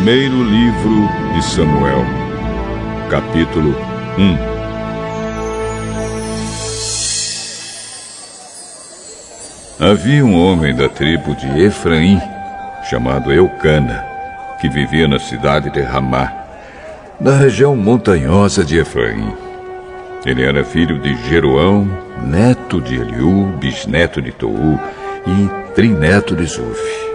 Primeiro livro de Samuel, capítulo 1. Havia um homem da tribo de Efraim, chamado Eucana, que vivia na cidade de Ramá, na região montanhosa de Efraim. Ele era filho de Jeroão, neto de Eliú, bisneto de Tou e trineto de Zuf.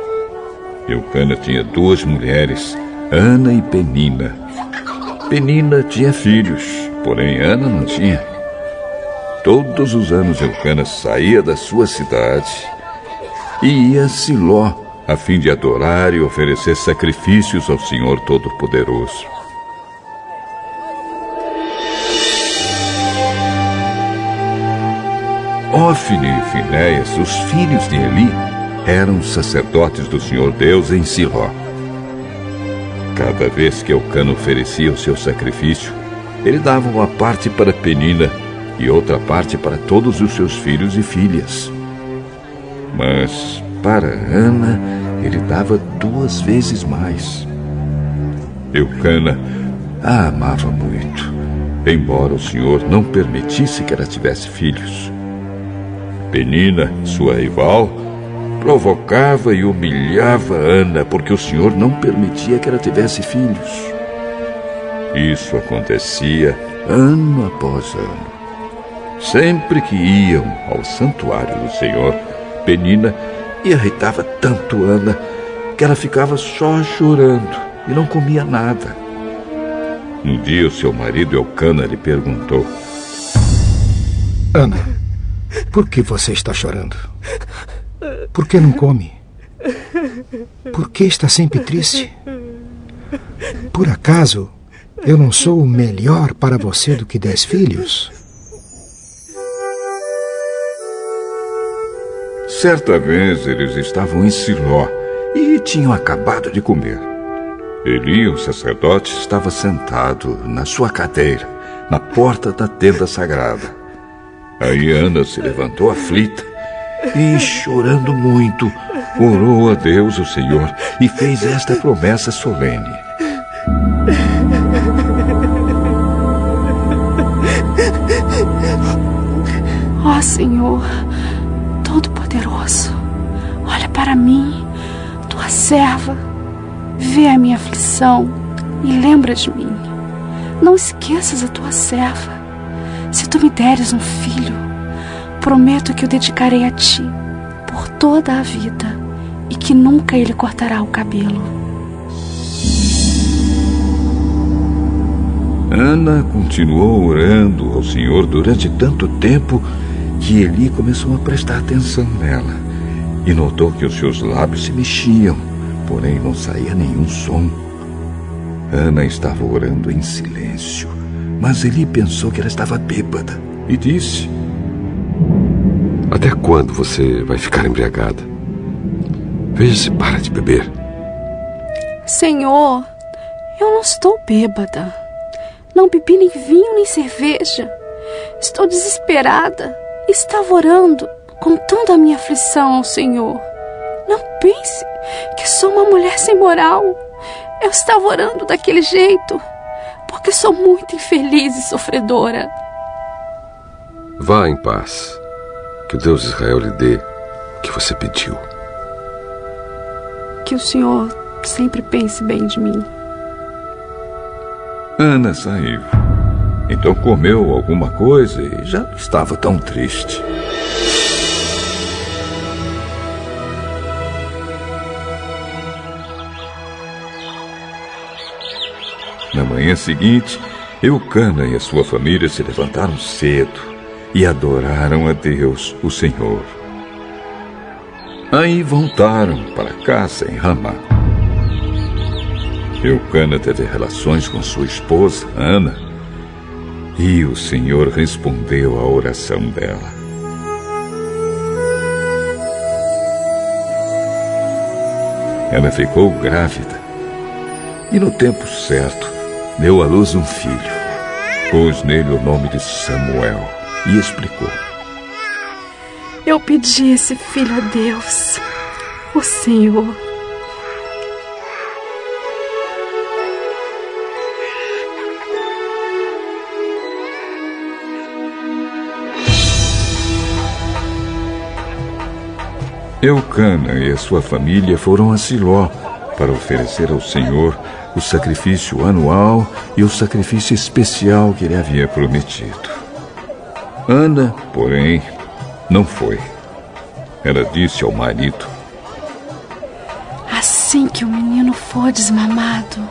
Eucana tinha duas mulheres, Ana e Penina. Penina tinha filhos, porém Ana não tinha. Todos os anos Eucana saía da sua cidade e ia a Siló a fim de adorar e oferecer sacrifícios ao Senhor Todo-Poderoso. Ófine e Finéias, os filhos de Eli, eram sacerdotes do Senhor Deus em Siló. Cada vez que Elcano oferecia o seu sacrifício, ele dava uma parte para Penina e outra parte para todos os seus filhos e filhas. Mas para Ana, ele dava duas vezes mais. Eucana a amava muito, embora o Senhor não permitisse que ela tivesse filhos. Penina, sua rival, provocava e humilhava Ana porque o Senhor não permitia que ela tivesse filhos. Isso acontecia ano após ano. Sempre que iam ao santuário do Senhor, Penina irritava tanto Ana que ela ficava só chorando e não comia nada. Um dia o seu marido Elcana lhe perguntou: Ana, por que você está chorando? Por que não come? Por que está sempre triste? Por acaso eu não sou melhor para você do que dez filhos? Certa vez eles estavam em Siló e tinham acabado de comer. Eli, o sacerdote, estava sentado na sua cadeira, na porta da tenda sagrada. Aí Ana se levantou aflita e, chorando muito, orou a Deus, o Senhor, e fez esta promessa solene. Ó oh, Senhor, Todo-Poderoso, olha para mim, tua serva, vê a minha aflição e lembra de mim. Não esqueças a tua serva. Se tu me deres um filho, prometo que o dedicarei a ti por toda a vida e que nunca ele cortará o cabelo. Ana continuou orando ao Senhor durante tanto tempo que Eli começou a prestar atenção nela e notou que os seus lábios se mexiam, porém não saía nenhum som. Ana estava orando em silêncio, mas Eli pensou que ela estava bêbada e disse: Até quando você vai ficar embriagada? Veja se para de beber. Senhor, eu não estou bêbada. Não bebi nem vinho nem cerveja. Estou desesperada. Estava orando, contando a minha aflição ao Senhor. Não pense que sou uma mulher sem moral. Eu estava orando daquele jeito porque sou muito infeliz e sofredora. Vá em paz. Que o Deus de Israel lhe dê o que você pediu. Que o Senhor sempre pense bem de mim. Ana saiu. Então comeu alguma coisa e já não estava tão triste. Na manhã seguinte, Eucana e a sua família se levantaram cedo e adoraram a Deus, o Senhor. Aí voltaram para casa em Ramá. Eucana teve relações com sua esposa, Ana, e o Senhor respondeu à oração dela. Ela ficou grávida e, no tempo certo, deu à luz um filho. Pôs nele o nome de Samuel e explicou: Eu pedi esse filho a Deus, o Senhor. Eucana e a sua família foram a Siló para oferecer ao Senhor o sacrifício anual e o sacrifício especial que ele havia prometido. Ana, porém, não foi. Ela disse ao marido: Assim que o menino for desmamado,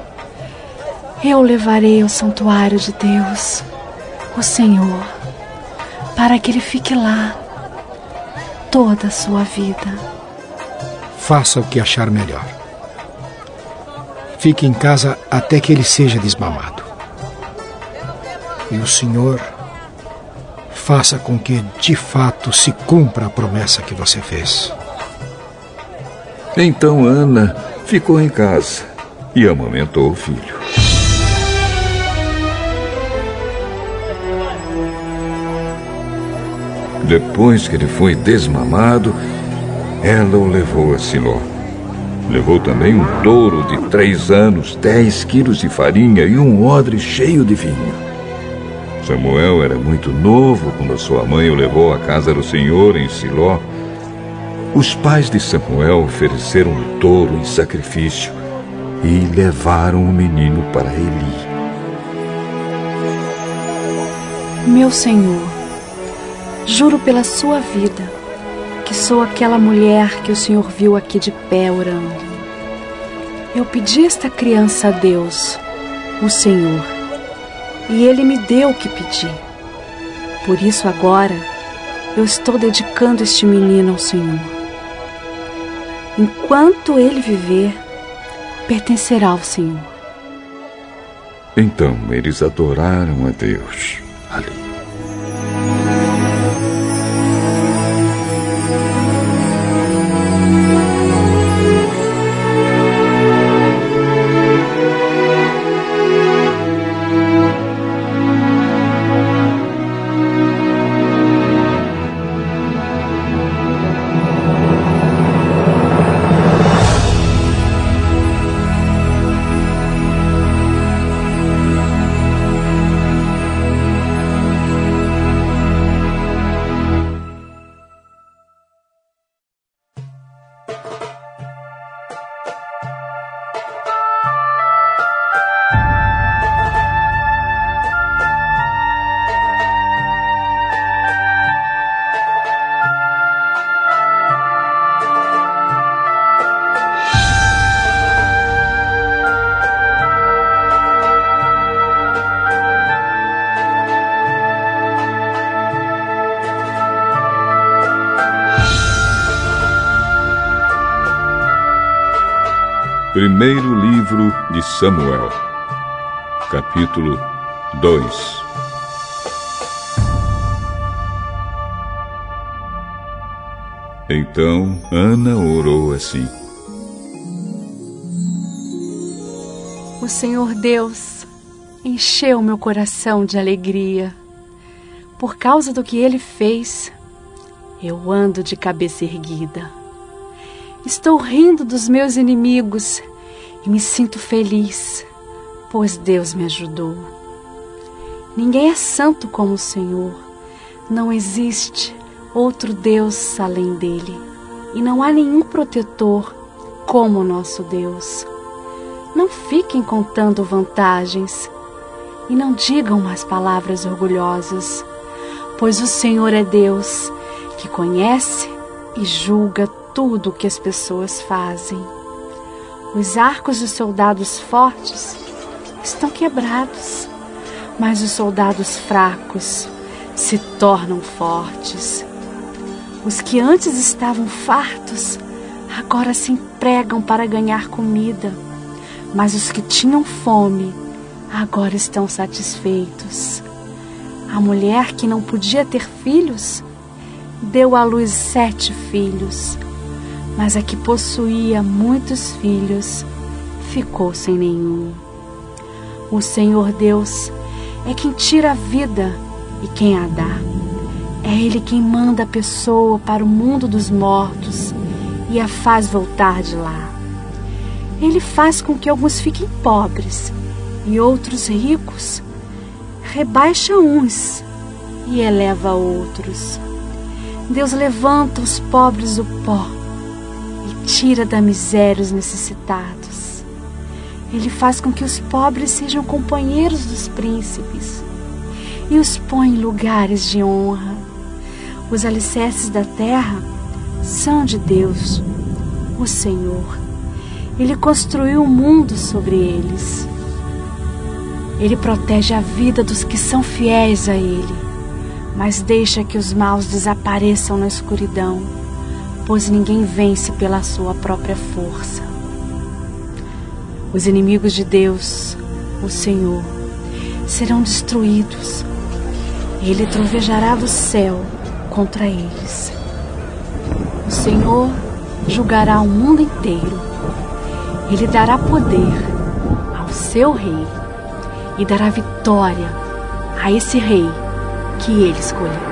eu o levarei ao santuário de Deus, o Senhor, para que ele fique lá toda a sua vida. Faça o que achar melhor. Fique em casa até que ele seja desmamado. E o Senhor faça com que de fato se cumpra a promessa que você fez. Então Ana ficou em casa e amamentou o filho. Depois que ele foi desmamado, ela o levou a Siló. Levou também um touro de três anos, dez quilos de farinha e um odre cheio de vinho. Samuel era muito novo quando sua mãe o levou à casa do Senhor em Siló. Os pais de Samuel ofereceram um touro em sacrifício e levaram o menino para Eli. Meu Senhor, juro pela sua vida que sou aquela mulher que o Senhor viu aqui de pé orando. Eu pedi esta criança a Deus, o Senhor, e Ele me deu o que pedi. Por isso agora eu estou dedicando este menino ao Senhor. Enquanto ele viver, pertencerá ao Senhor. Então eles adoraram a Deus ali. Primeiro livro de Samuel, capítulo 2 Então Ana orou assim: O Senhor Deus encheu meu coração de alegria. Por causa do que ele fez, eu ando de cabeça erguida. Estou rindo dos meus inimigos e me sinto feliz, pois Deus me ajudou. Ninguém é santo como o Senhor. Não existe outro Deus além dele. E não há nenhum protetor como o nosso Deus. Não fiquem contando vantagens e não digam mais palavras orgulhosas, pois o Senhor é Deus que conhece e julga tudo o que as pessoas fazem. Os arcos dos soldados fortes estão quebrados, mas os soldados fracos se tornam fortes. Os que antes estavam fartos agora se empregam para ganhar comida, mas os que tinham fome agora estão satisfeitos. A mulher que não podia ter filhos deu à luz sete filhos mas a que possuía muitos filhos ficou sem nenhum. O Senhor Deus é quem tira a vida e quem a dá. É Ele quem manda a pessoa para o mundo dos mortos e a faz voltar de lá. Ele faz com que alguns fiquem pobres e outros ricos, rebaixa uns e eleva outros. Deus levanta os pobres do pó tira da miséria os necessitados. Ele faz com que os pobres sejam companheiros dos príncipes e os põe em lugares de honra. Os alicerces da terra são de Deus, o Senhor. Ele construiu o mundo sobre eles. Ele protege a vida dos que são fiéis a Ele, mas deixa que os maus desapareçam na escuridão, pois ninguém vence pela sua própria força. Os inimigos de Deus, o Senhor, serão destruídos. Ele trovejará do céu contra eles. O Senhor julgará o mundo inteiro. Ele dará poder ao seu rei e dará vitória a esse rei que ele escolheu.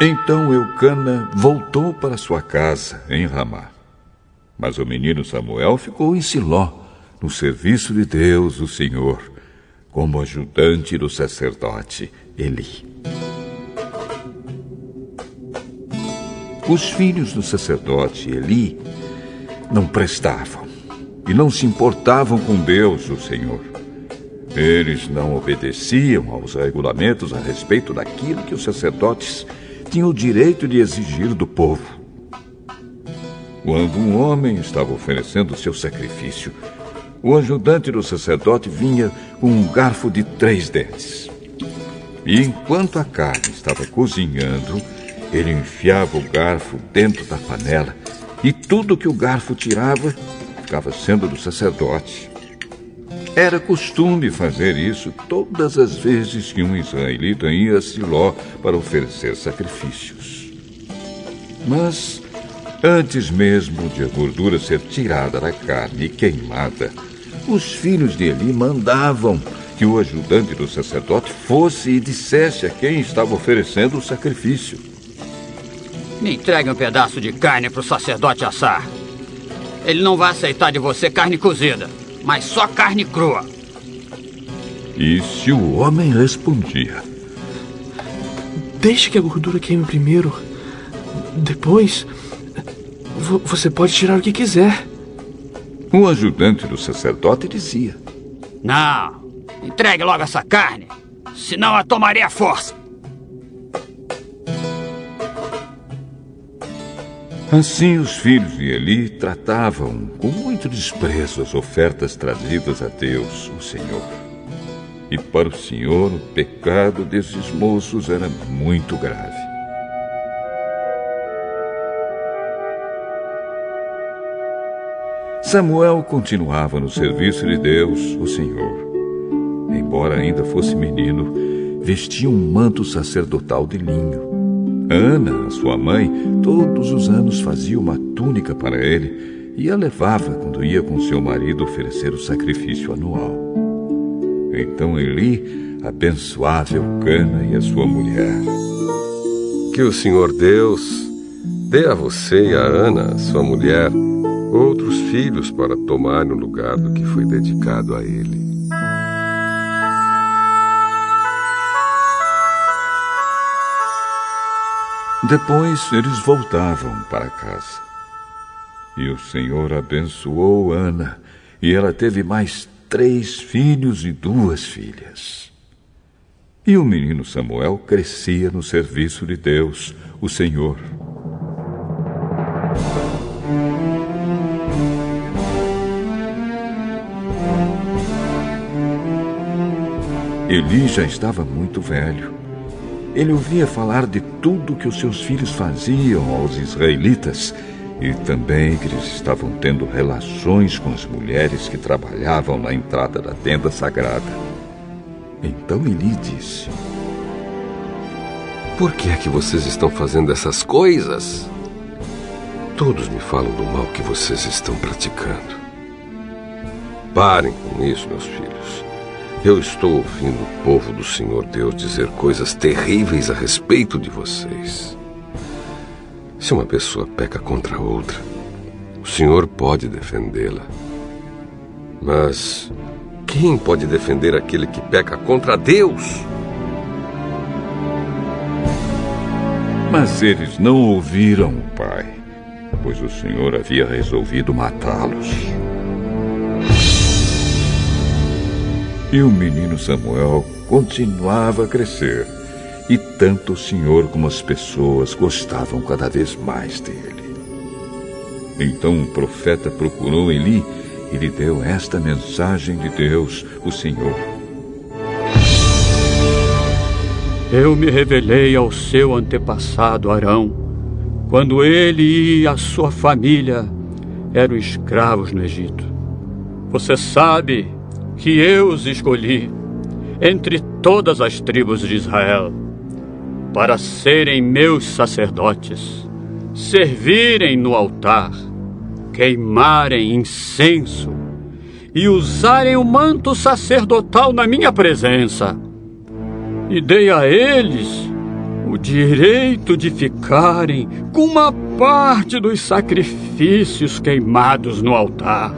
Então Eucana voltou para sua casa em Ramá. Mas o menino Samuel ficou em Siló, no serviço de Deus, o Senhor, como ajudante do sacerdote Eli. Os filhos do sacerdote Eli não prestavam e não se importavam com Deus, o Senhor. Eles não obedeciam aos regulamentos a respeito daquilo que os sacerdotes tinha o direito de exigir do povo. Quando um homem estava oferecendo seu sacrifício, o ajudante do sacerdote vinha com um garfo de três dentes. E enquanto a carne estava cozinhando, ele enfiava o garfo dentro da panela e tudo que o garfo tirava ficava sendo do sacerdote. Era costume fazer isso todas as vezes que um israelita ia a Siló para oferecer sacrifícios. Mas, antes mesmo de a gordura ser tirada da carne e queimada, os filhos de Eli mandavam que o ajudante do sacerdote fosse e dissesse a quem estava oferecendo o sacrifício. Me entregue um pedaço de carne para o sacerdote assar. Ele não vai aceitar de você carne cozida mas só carne crua. E se o homem respondia: Deixe que a gordura queime primeiro. Depois, você pode tirar o que quiser. O ajudante do sacerdote dizia: Não, entregue logo essa carne, senão a tomarei à força. Assim, os filhos de Eli tratavam com muito desprezo as ofertas trazidas a Deus, o Senhor. E para o Senhor, o pecado desses moços era muito grave. Samuel continuava no serviço de Deus, o Senhor. Embora ainda fosse menino, vestia um manto sacerdotal de linho Ana, sua mãe, todos os anos fazia uma túnica para ele e a levava quando ia com seu marido oferecer o sacrifício anual. Então Eli abençoava Eucana e a sua mulher. Que o Senhor Deus dê a você e a Ana, sua mulher, outros filhos para tomar no lugar do que foi dedicado a ele. Depois eles voltavam para casa. E o Senhor abençoou Ana, e ela teve mais três filhos e duas filhas. E o menino Samuel crescia no serviço de Deus, o Senhor. Eli já estava muito velho ele ouvia falar de tudo que os seus filhos faziam aos israelitas e também que eles estavam tendo relações com as mulheres que trabalhavam na entrada da tenda sagrada. Então Eli disse: Por que é que vocês estão fazendo essas coisas? Todos me falam do mal que vocês estão praticando. Parem com isso, meus filhos. Eu estou ouvindo o povo do Senhor Deus dizer coisas terríveis a respeito de vocês. Se uma pessoa peca contra outra, o senhor pode defendê-la. Mas quem pode defender aquele que peca contra Deus? Mas eles não ouviram o pai, pois o Senhor havia resolvido matá-los. E o menino Samuel continuava a crescer, e tanto o Senhor como as pessoas gostavam cada vez mais dele. Então o profeta procurou Eli e lhe deu esta mensagem de Deus, o Senhor. Eu me revelei ao seu antepassado Arão, quando ele e a sua família eram escravos no Egito. Você sabe que eu os escolhi entre todas as tribos de Israel para serem meus sacerdotes, servirem no altar queimarem incenso e usarem o manto sacerdotal na minha presença. E dei a eles o direito de ficarem com uma parte dos sacrifícios queimados no altar.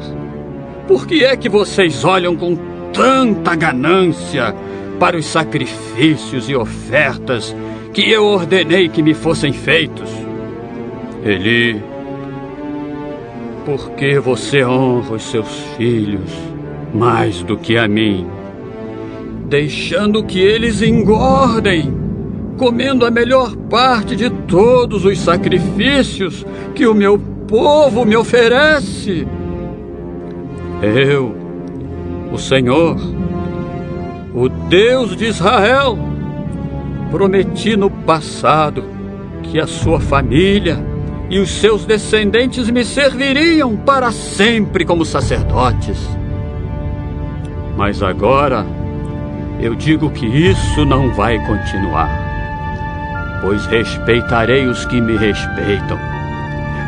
Por que é que vocês olham com tanta ganância para os sacrifícios e ofertas que eu ordenei que me fossem feitos? Eli porque você honra os seus filhos mais do que a mim, deixando que eles engordem, comendo a melhor parte de todos os sacrifícios que o meu povo me oferece. Eu, o Senhor, o Deus de Israel, prometi no passado que a sua família e os seus descendentes me serviriam para sempre como sacerdotes. Mas agora eu digo que isso não vai continuar, pois respeitarei os que me respeitam,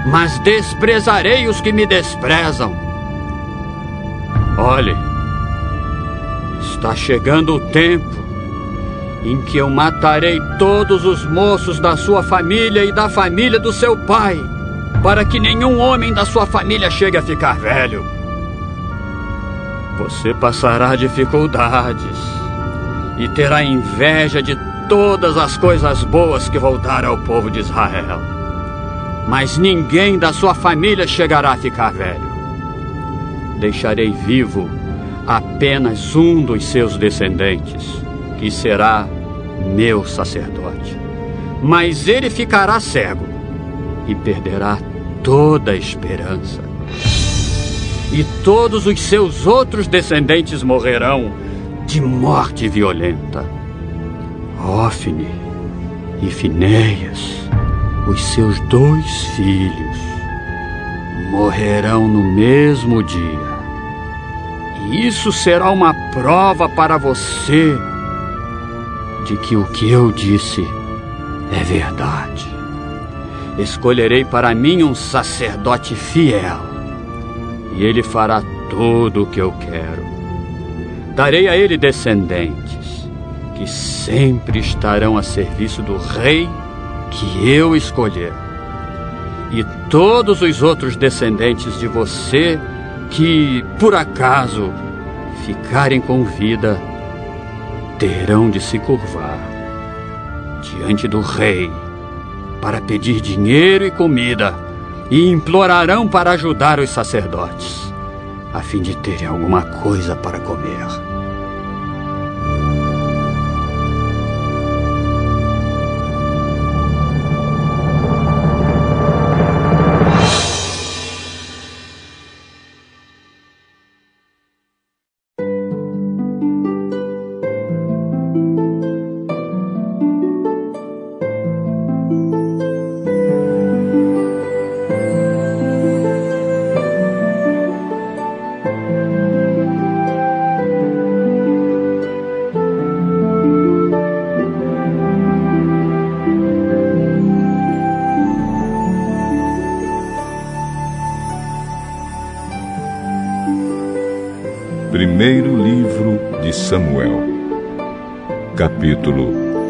mas desprezarei os que me desprezam. Olhe, está chegando o tempo em que eu matarei todos os moços da sua família e da família do seu pai, para que nenhum homem da sua família chegue a ficar velho. Você passará dificuldades e terá inveja de todas as coisas boas que vou dar ao povo de Israel. Mas ninguém da sua família chegará a ficar velho. Deixarei vivo apenas um dos seus descendentes e será meu sacerdote. Mas ele ficará cego e perderá toda a esperança. E todos os seus outros descendentes morrerão de morte violenta. Ofne e Finéias, os seus dois filhos, morrerão no mesmo dia. Isso será uma prova para você de que o que eu disse é verdade. Escolherei para mim um sacerdote fiel, e ele fará tudo o que eu quero. Darei a ele descendentes, que sempre estarão a serviço do rei que eu escolher. E todos os outros descendentes de você que, por acaso, ficarem com vida, terão de se curvar diante do rei para pedir dinheiro e comida e implorarão para ajudar os sacerdotes, a fim de terem alguma coisa para comer.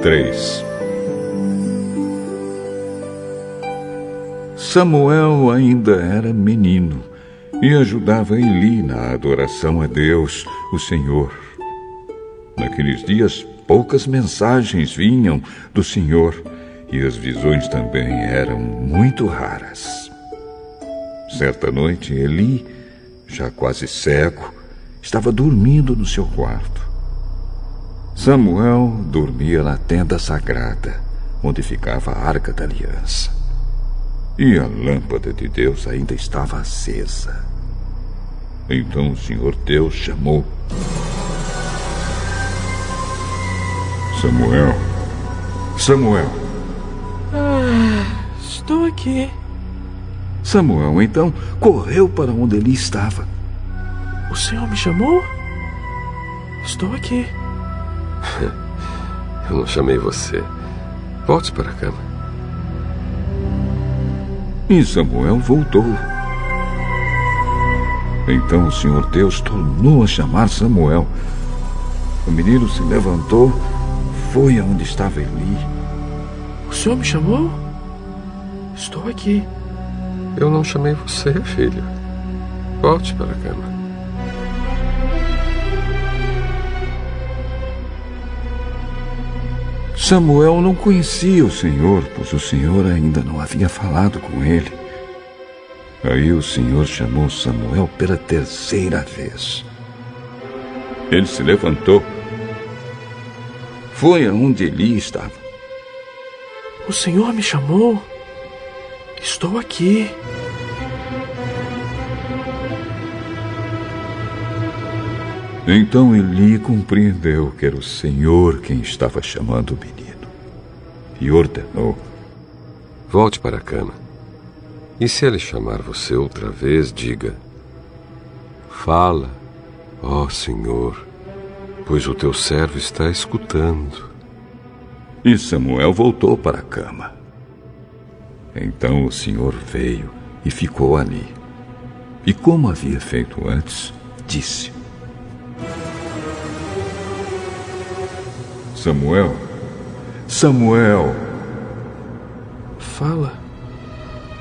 3 Samuel ainda era menino e ajudava Eli na adoração a Deus, o Senhor. Naqueles dias, poucas mensagens vinham do Senhor e as visões também eram muito raras. Certa noite, Eli, já quase cego, estava dormindo no seu quarto. Samuel dormia na tenda sagrada, onde ficava a arca da aliança. E a lâmpada de Deus ainda estava acesa. Então o Senhor Deus chamou Samuel. Samuel. Ah, estou aqui. Samuel então correu para onde ele estava. O Senhor me chamou? Estou aqui. Eu não chamei você. Volte para a cama. E Samuel voltou. Então o Senhor Deus tornou a chamar Samuel. O menino se levantou, foi aonde estava Eli. O senhor me chamou? Estou aqui. Eu não chamei você, filho. Volte para a cama. Samuel não conhecia o Senhor, pois o Senhor ainda não havia falado com ele. Aí o Senhor chamou Samuel pela terceira vez. Ele se levantou. Foi aonde Eli estava. O Senhor me chamou. Estou aqui. Então Eli compreendeu que era o Senhor quem estava chamando o menino. E ordenou: Volte para a cama. E se ele chamar você outra vez, diga: Fala, ó Senhor, pois o teu servo está escutando. E Samuel voltou para a cama. Então o Senhor veio e ficou ali. E como havia feito antes, disse: Samuel, Samuel. Fala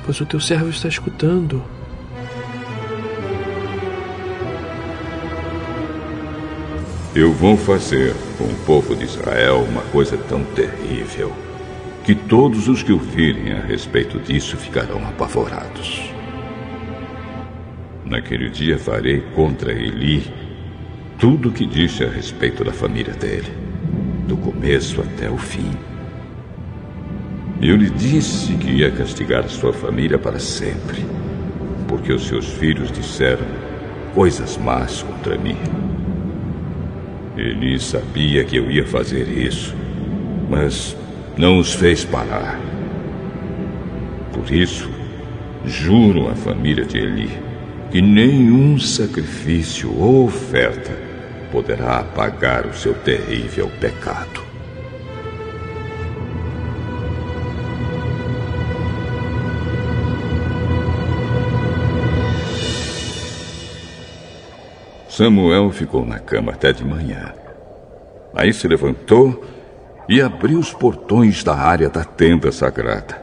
pois o teu servo está escutando. Eu vou fazer com o povo de Israel uma coisa tão terrível que todos os que ouvirem a respeito disso ficarão apavorados. Naquele dia farei contra Eli tudo o que disse a respeito da família dele, do começo até o fim. Eu lhe disse que ia castigar sua família para sempre, porque os seus filhos disseram coisas más contra mim. Ele sabia que eu ia fazer isso, mas não os fez parar. Por isso, juro à família de Eli que nenhum sacrifício ou oferta poderá apagar o seu terrível pecado. Samuel ficou na cama até de manhã. Aí se levantou e abriu os portões da área da tenda sagrada.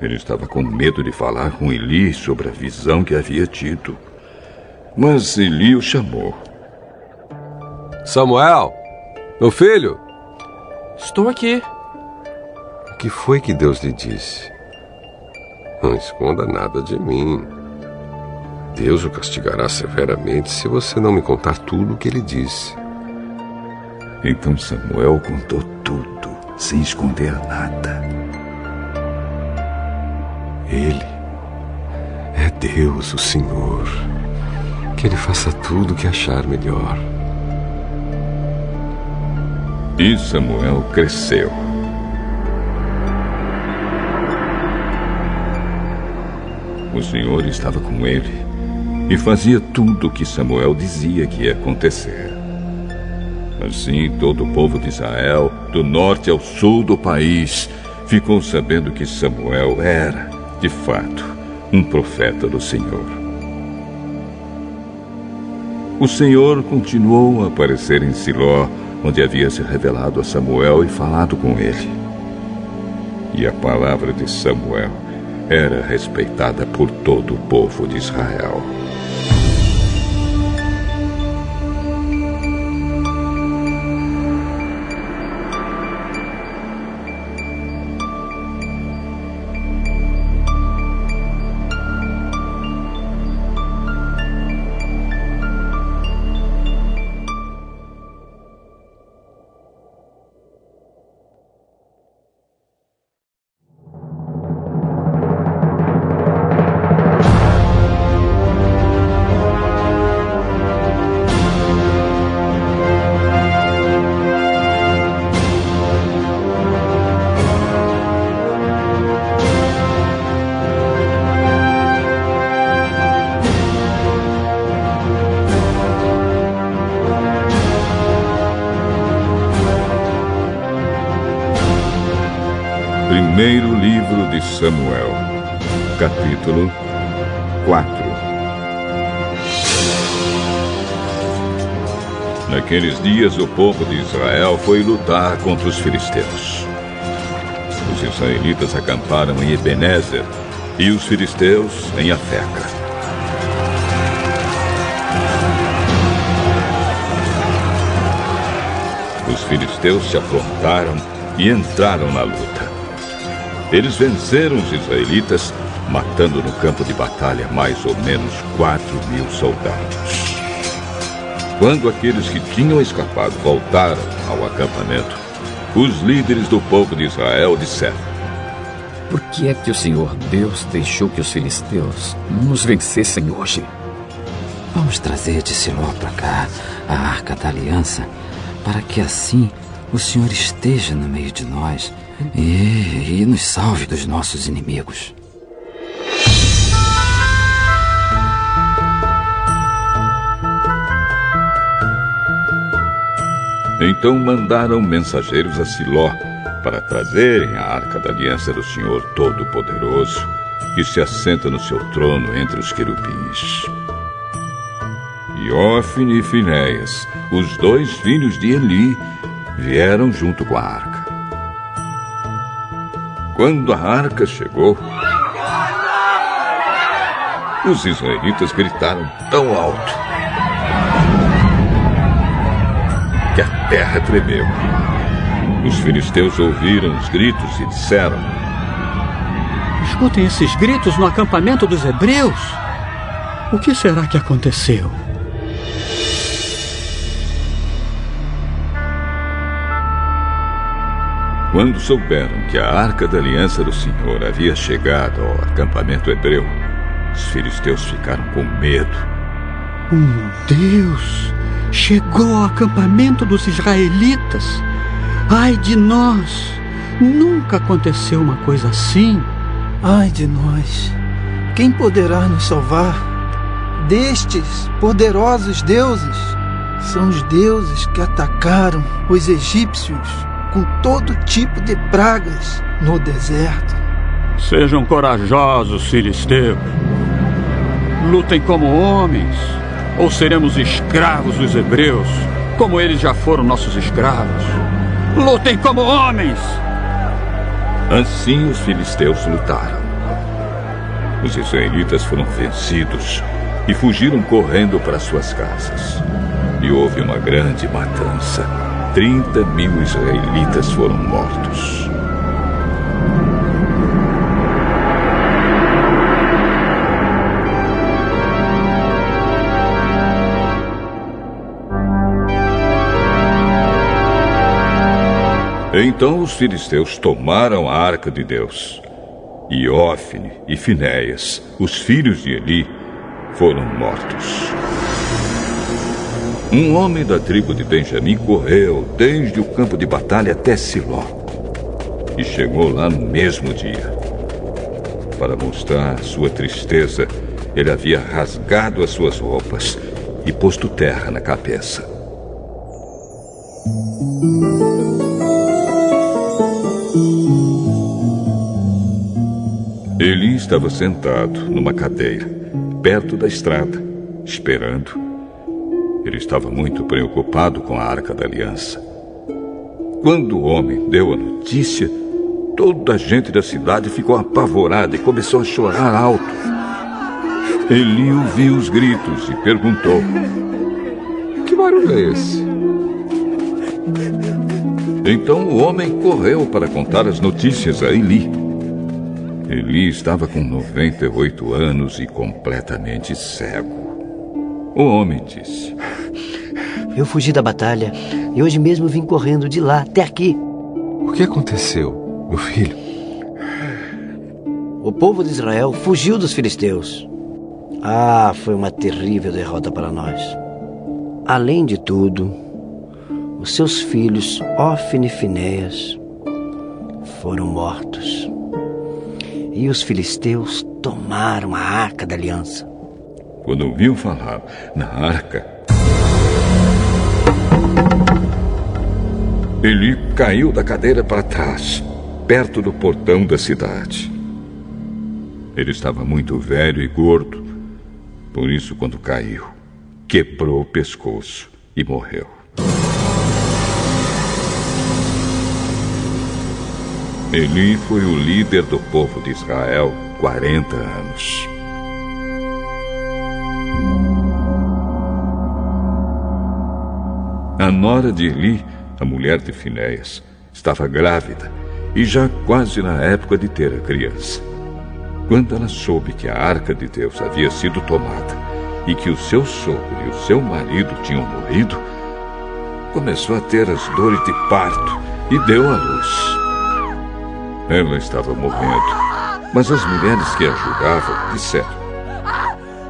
Ele estava com medo de falar com Eli sobre a visão que havia tido. Mas Eli o chamou. Samuel, meu filho. Estou aqui. O que foi que Deus lhe disse? Não esconda nada de mim. Deus o castigará severamente se você não me contar tudo o que ele disse. Então Samuel contou tudo, sem esconder nada. Ele é Deus, o Senhor. Que ele faça tudo o que achar melhor. E Samuel cresceu. O Senhor estava com ele e fazia tudo o que Samuel dizia que ia acontecer. Assim, todo o povo de Israel, do norte ao sul do país, ficou sabendo que Samuel era, de fato, um profeta do Senhor. O Senhor continuou a aparecer em Siló, onde havia se revelado a Samuel e falado com ele. E a palavra de Samuel era respeitada por todo o povo de Israel. Naqueles dias, o povo de Israel foi lutar contra os filisteus. Os israelitas acamparam em Ebenezer e os filisteus em Afeca. Os filisteus se afrontaram e entraram na luta. Eles venceram os israelitas, matando no campo de batalha mais ou menos quatro mil soldados. Quando aqueles que tinham escapado voltaram ao acampamento, os líderes do povo de Israel disseram: Por que é que o Senhor Deus deixou que os filisteus nos vencessem hoje? Vamos trazer de Siló para cá a arca da aliança, para que assim o Senhor esteja no meio de nós e, e nos salve dos nossos inimigos. Então mandaram mensageiros a Siló para trazerem a arca da aliança do Senhor Todo-Poderoso, que se assenta no seu trono entre os querubins. Iófine e Finéias, os dois filhos de Eli, vieram junto com a arca. Quando a arca chegou, os israelitas gritaram tão alto terra tremeu. Os filisteus ouviram os gritos e disseram: Escutem esses gritos no acampamento dos hebreus. O que será que aconteceu? Quando souberam que a arca da aliança do Senhor havia chegado ao acampamento hebreu, os filisteus ficaram com medo. Um Deus chegou ao acampamento dos israelitas. Ai de nós! Nunca aconteceu uma coisa assim. Ai de nós! Quem poderá nos salvar destes poderosos deuses? São os deuses que atacaram os egípcios com todo tipo de pragas no deserto. Sejam corajosos, filisteus. Lutem como homens, ou seremos escravos dos hebreus, como eles já foram nossos escravos. Lutem como homens! Assim os filisteus lutaram. Os israelitas foram vencidos e fugiram correndo para suas casas. E houve uma grande matança 30 mil israelitas foram mortos. Então os filisteus tomaram a arca de Deus. E Ófine e Finéias, os filhos de Eli, foram mortos. Um homem da tribo de Benjamim correu desde o campo de batalha até Siló e chegou lá no mesmo dia. Para mostrar sua tristeza, ele havia rasgado as suas roupas e posto terra na cabeça. Ele estava sentado numa cadeira, perto da estrada, esperando ele estava muito preocupado com a arca da aliança. Quando o homem deu a notícia, Toda a gente da cidade ficou apavorada e começou a chorar alto. Eli ouviu os gritos e perguntou: Que barulho é esse? Então o homem correu para contar as notícias a Eli. Eli estava com 98 anos e completamente cego. O homem disse: Eu fugi da batalha e hoje mesmo vim correndo de lá até aqui. O que aconteceu, meu filho? O povo de Israel fugiu dos filisteus. Ah, foi uma terrível derrota para nós. Além de tudo, os seus filhos, Ofne e Finéas, foram mortos. E os filisteus tomaram a arca da aliança. Quando ouviu falar na arca, ele caiu da cadeira para trás, perto do portão da cidade. Ele estava muito velho e gordo, por isso, quando caiu, quebrou o pescoço e morreu. Eli foi o líder do povo de Israel 40 anos. A nora de Eli, a mulher de Finéias, estava grávida e já quase na época de ter a criança. Quando ela soube que a arca de Deus havia sido tomada e que o seu sogro e o seu marido tinham morrido, começou a ter as dores de parto e deu à luz. Ela estava morrendo, mas as mulheres que a ajudavam disseram: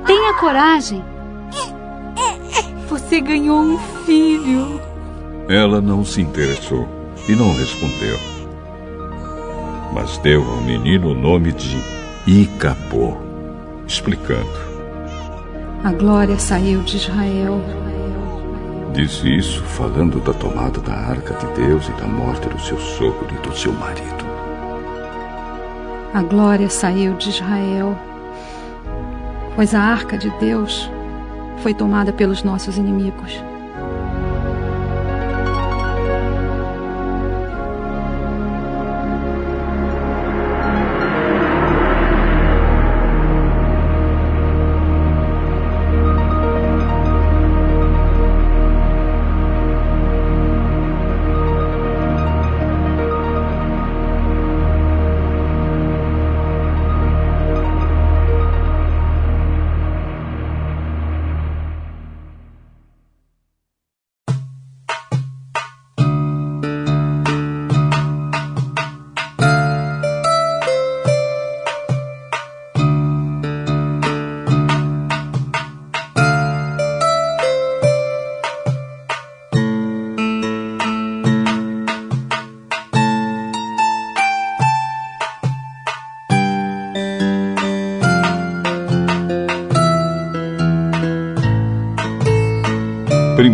Tenha coragem. Você ganhou um filho. Ela não se interessou e não respondeu. Mas deu ao menino o nome de Icabô, explicando. A glória saiu de Israel. Disse isso falando da tomada da arca de Deus e da morte do seu sogro e do seu marido. A glória saiu de Israel, pois a arca de Deus foi tomada pelos nossos inimigos.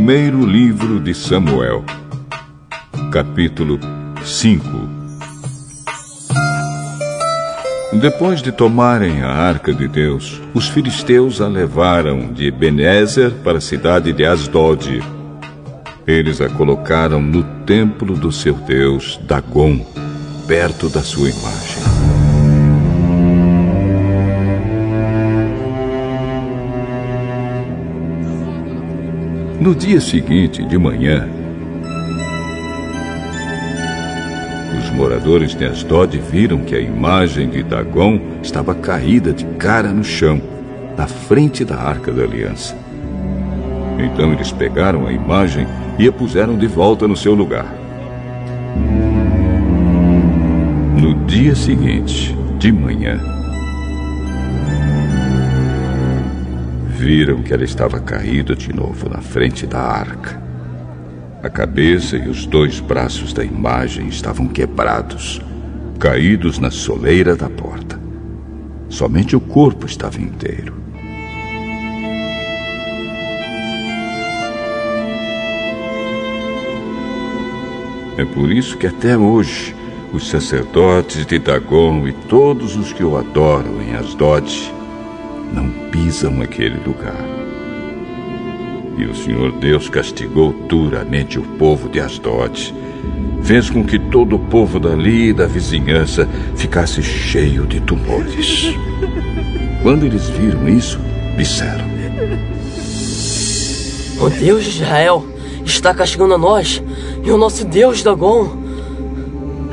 Primeiro livro de Samuel, capítulo 5 Depois de tomarem a arca de Deus, os filisteus a levaram de Ebenezer para a cidade de Asdod. Eles a colocaram no templo do seu deus, Dagon, perto da sua imagem. No dia seguinte, de manhã, os moradores de Asdod viram que a imagem de Dagon estava caída de cara no chão, na frente da Arca da Aliança. Então eles pegaram a imagem e a puseram de volta no seu lugar. No dia seguinte, de manhã, viram que ela estava caída de novo na frente da arca. A cabeça e os dois braços da imagem estavam quebrados, caídos na soleira da porta. Somente o corpo estava inteiro. É por isso que até hoje os sacerdotes de Dagon e todos os que o adoram em Asdod não pisam aquele lugar. E o Senhor Deus castigou duramente o povo de Asdod fez com que todo o povo dali e da vizinhança ficasse cheio de tumores. Quando eles viram isso, disseram: O Deus de Israel está castigando a nós e o nosso Deus Dagon.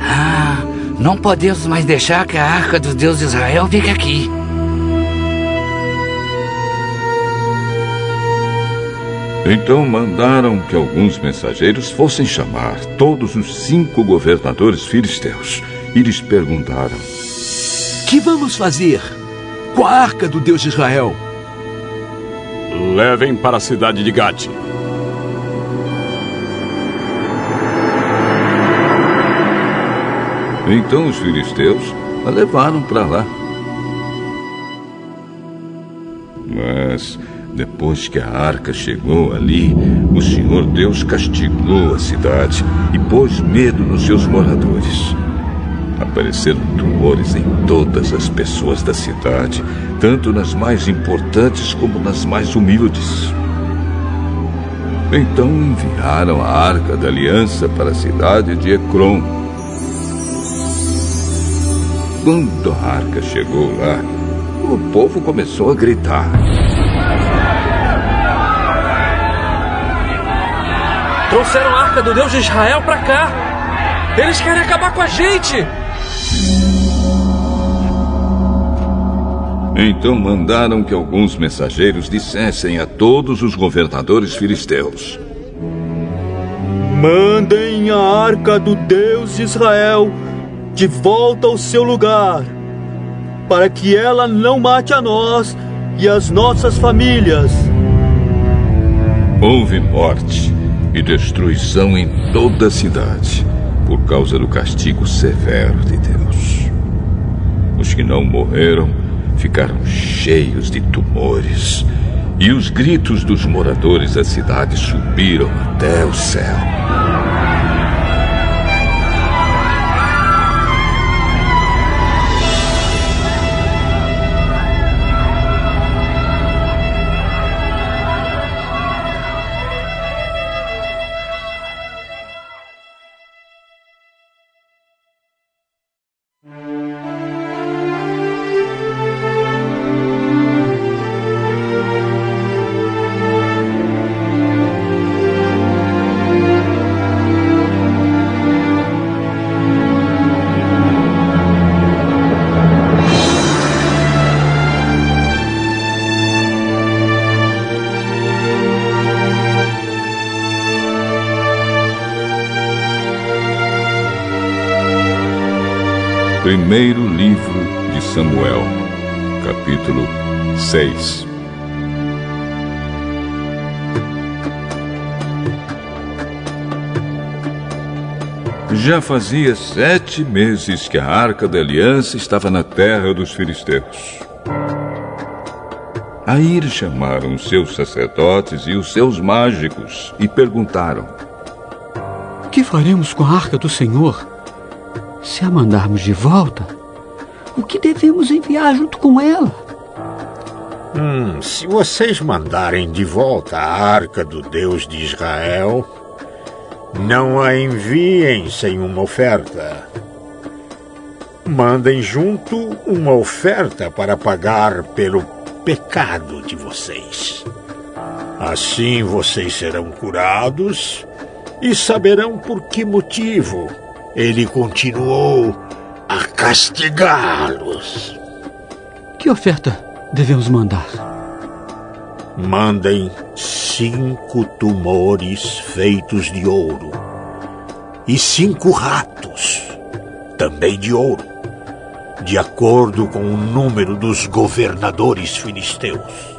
Ah, não podemos mais deixar que a arca do Deus de Israel fique aqui. Então mandaram que alguns mensageiros fossem chamar todos os cinco governadores filisteus e lhes perguntaram: Que vamos fazer com a arca do Deus de Israel? Levem para a cidade de Gate. Então os filisteus a levaram para lá. Mas depois que a arca chegou ali, o Senhor Deus castigou a cidade e pôs medo nos seus moradores. Apareceram tumores em todas as pessoas da cidade, tanto nas mais importantes como nas mais humildes. Então enviaram a arca da aliança para a cidade de Ecrom. Quando a arca chegou lá, o povo começou a gritar. Trouxeram a arca do Deus de Israel para cá. Eles querem acabar com a gente. Então mandaram que alguns mensageiros dissessem a todos os governadores filisteus: Mandem a arca do Deus de Israel de volta ao seu lugar, para que ela não mate a nós e as nossas famílias. Houve morte e destruição em toda a cidade por causa do castigo severo de Deus. Os que não morreram ficaram cheios de tumores e os gritos dos moradores da cidade subiram até o céu. Primeiro livro de Samuel, capítulo 6. Já fazia sete meses que a arca da aliança estava na terra dos filisteus. Aí eles chamaram os seus sacerdotes e os seus mágicos e perguntaram: Que faremos com a arca do Senhor? Se a mandarmos de volta, o que devemos enviar junto com ela? Hum, se vocês mandarem de volta a arca do Deus de Israel, não a enviem sem uma oferta. Mandem junto uma oferta para pagar pelo pecado de vocês. Assim vocês serão curados e saberão por que motivo ele continuou a castigá-los. Que oferta devemos mandar? Mandem cinco tumores feitos de ouro e cinco ratos, também de ouro, de acordo com o número dos governadores filisteus.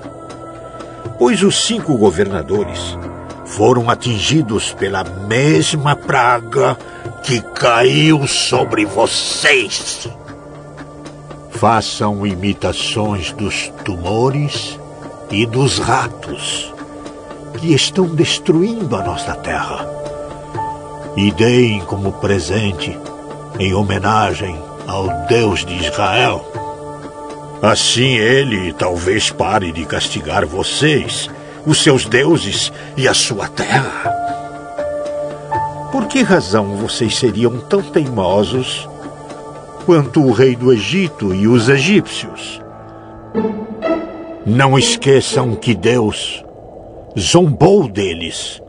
Pois os cinco governadores foram atingidos pela mesma praga que caiu sobre vocês. Façam imitações dos tumores e dos ratos que estão destruindo a nossa terra. E deem como presente, em homenagem ao Deus de Israel. Assim ele talvez pare de castigar vocês, os seus deuses e a sua terra. Por que razão vocês seriam tão teimosos quanto o rei do Egito e os egípcios? Não esqueçam que Deus zombou deles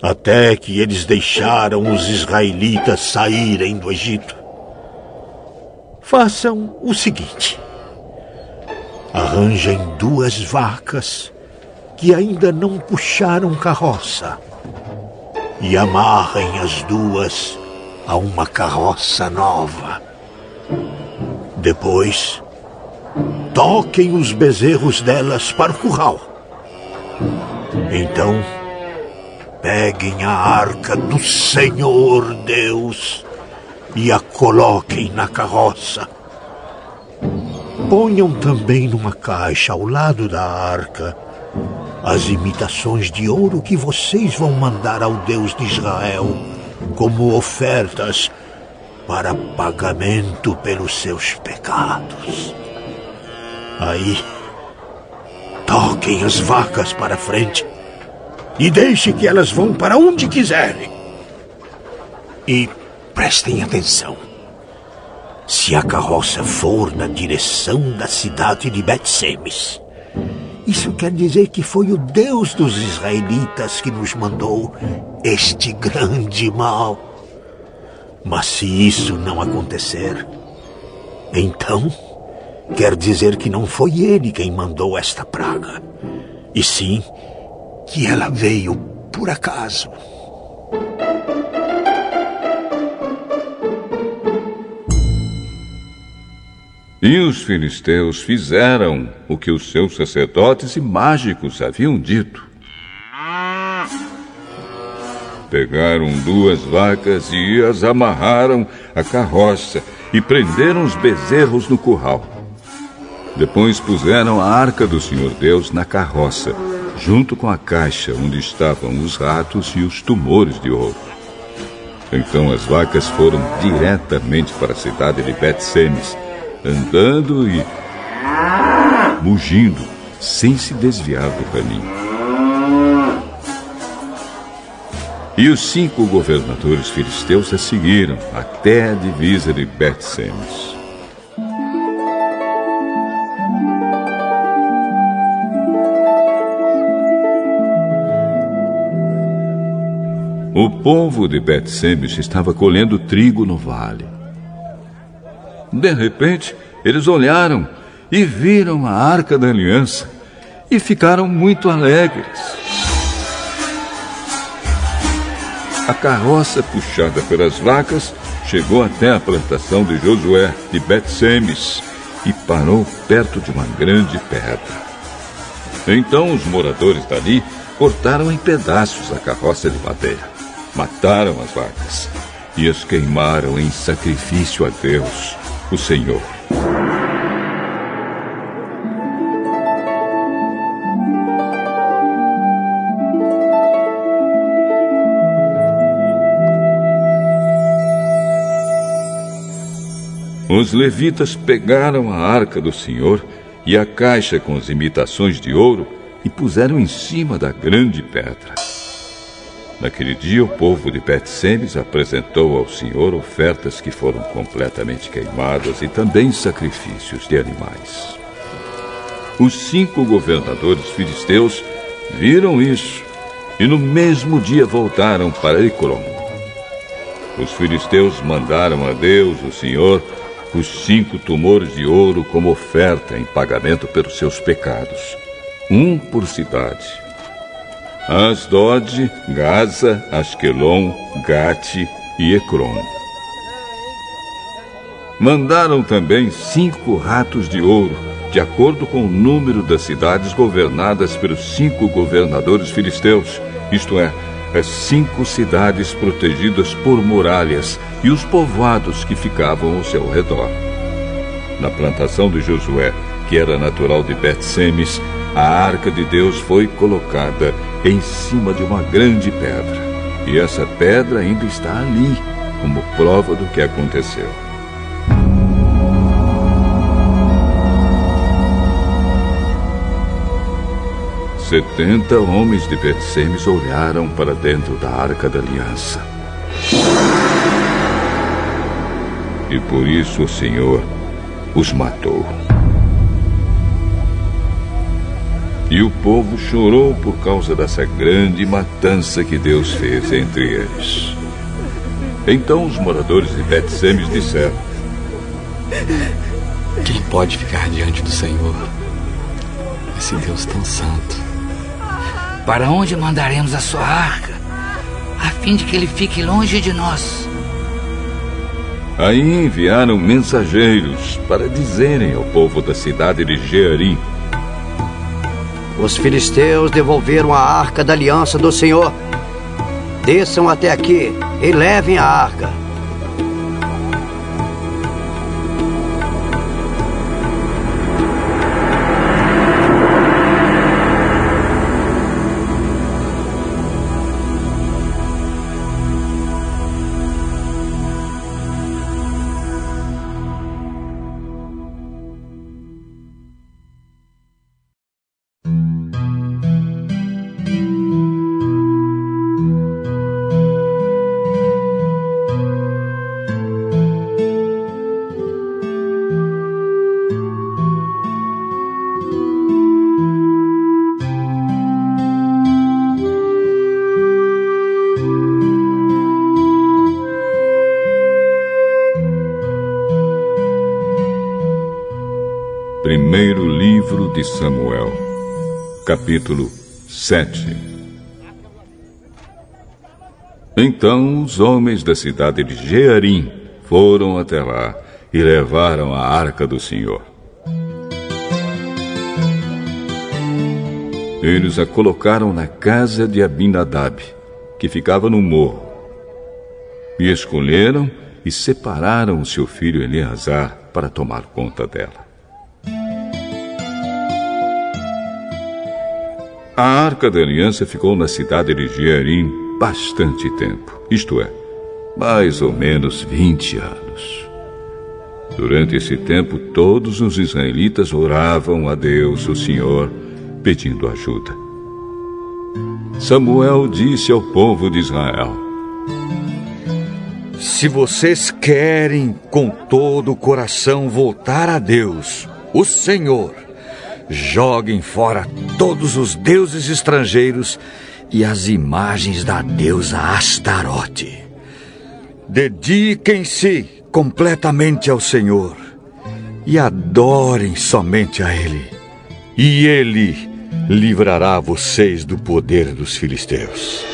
até que eles deixaram os israelitas saírem do Egito. Façam o seguinte: arranjem duas vacas que ainda não puxaram carroça e amarrem as duas a uma carroça nova. Depois, toquem os bezerros delas para o curral. Então, peguem a arca do Senhor Deus e a coloquem na carroça. Ponham também numa caixa ao lado da arca as imitações de ouro que vocês vão mandar ao Deus de Israel como ofertas para pagamento pelos seus pecados. Aí, toquem as vacas para frente e deixe que elas vão para onde quiserem. E prestem atenção. Se a carroça for na direção da cidade de Bet-Semes, isso quer dizer que foi o Deus dos israelitas que nos mandou este grande mal. Mas se isso não acontecer, então quer dizer que não foi ele quem mandou esta praga, e sim que ela veio por acaso. E os filisteus fizeram o que os seus sacerdotes e mágicos haviam dito. Pegaram duas vacas e as amarraram à carroça e prenderam os bezerros no curral. Depois puseram a arca do Senhor Deus na carroça, junto com a caixa onde estavam os ratos e os tumores de ouro. Então as vacas foram diretamente para a cidade de Bet-Semes andando e mugindo, sem se desviar do caminho. E os cinco governadores filisteus a seguiram até a divisa de Bet-Semes. O povo de Bet-Semes estava colhendo trigo no vale. De repente, eles olharam e viram a arca da aliança e ficaram muito alegres. A carroça, puxada pelas vacas, chegou até a plantação de Josué de Bet-Semes e parou perto de uma grande pedra. Então os moradores dali cortaram em pedaços a carroça de madeira, mataram as vacas e as queimaram em sacrifício a Deus o Senhor. Os levitas pegaram a arca do Senhor e a caixa com as imitações de ouro e puseram em cima da grande pedra. Naquele dia, o povo de Bet-Semes apresentou ao Senhor ofertas que foram completamente queimadas e também sacrifícios de animais. Os cinco governadores filisteus viram isso e no mesmo dia voltaram para Ecrom. Os filisteus mandaram a Deus, o Senhor, os cinco tumores de ouro como oferta em pagamento pelos seus pecados, um por cidade Asdod, Gaza, Asquelon, Gate e Ecrom. Mandaram também cinco ratos de ouro, de acordo com o número das cidades governadas pelos cinco governadores filisteus, isto é, as cinco cidades protegidas por muralhas e os povoados que ficavam ao seu redor. Na plantação de Josué, que era natural de Bet-Semes, a arca de Deus foi colocada em cima de uma grande pedra. E essa pedra ainda está ali, como prova do que aconteceu. Setenta homens de Betsemes olharam para dentro da Arca da Aliança. E por isso o Senhor os matou. E o povo chorou por causa dessa grande matança que Deus fez entre eles. Então os moradores de Bet-Semes disseram: Quem pode ficar diante do Senhor? Esse Deus tão santo. Para onde mandaremos a sua arca? A fim de que ele fique longe de nós. Aí enviaram mensageiros para dizerem ao povo da cidade de Jearim: Os filisteus devolveram a arca da aliança do Senhor. Desçam até aqui e levem a arca. Samuel, capítulo 7 Então os homens da cidade de Jearim foram até lá e levaram a arca do Senhor. Eles a colocaram na casa de Abinadab, que ficava no morro. E escolheram e separaram o seu filho Eleazar para tomar conta dela. A arca da aliança ficou na cidade de Jearim bastante tempo, isto é, mais ou menos 20 anos. Durante esse tempo, todos os israelitas oravam a Deus, o Senhor, pedindo ajuda. Samuel disse ao povo de Israel: Se vocês querem com todo o coração voltar a Deus, o Senhor, joguem fora todos os deuses estrangeiros e as imagens da deusa Astarote. Dediquem-se completamente ao Senhor e adorem somente a Ele. E Ele livrará vocês do poder dos filisteus.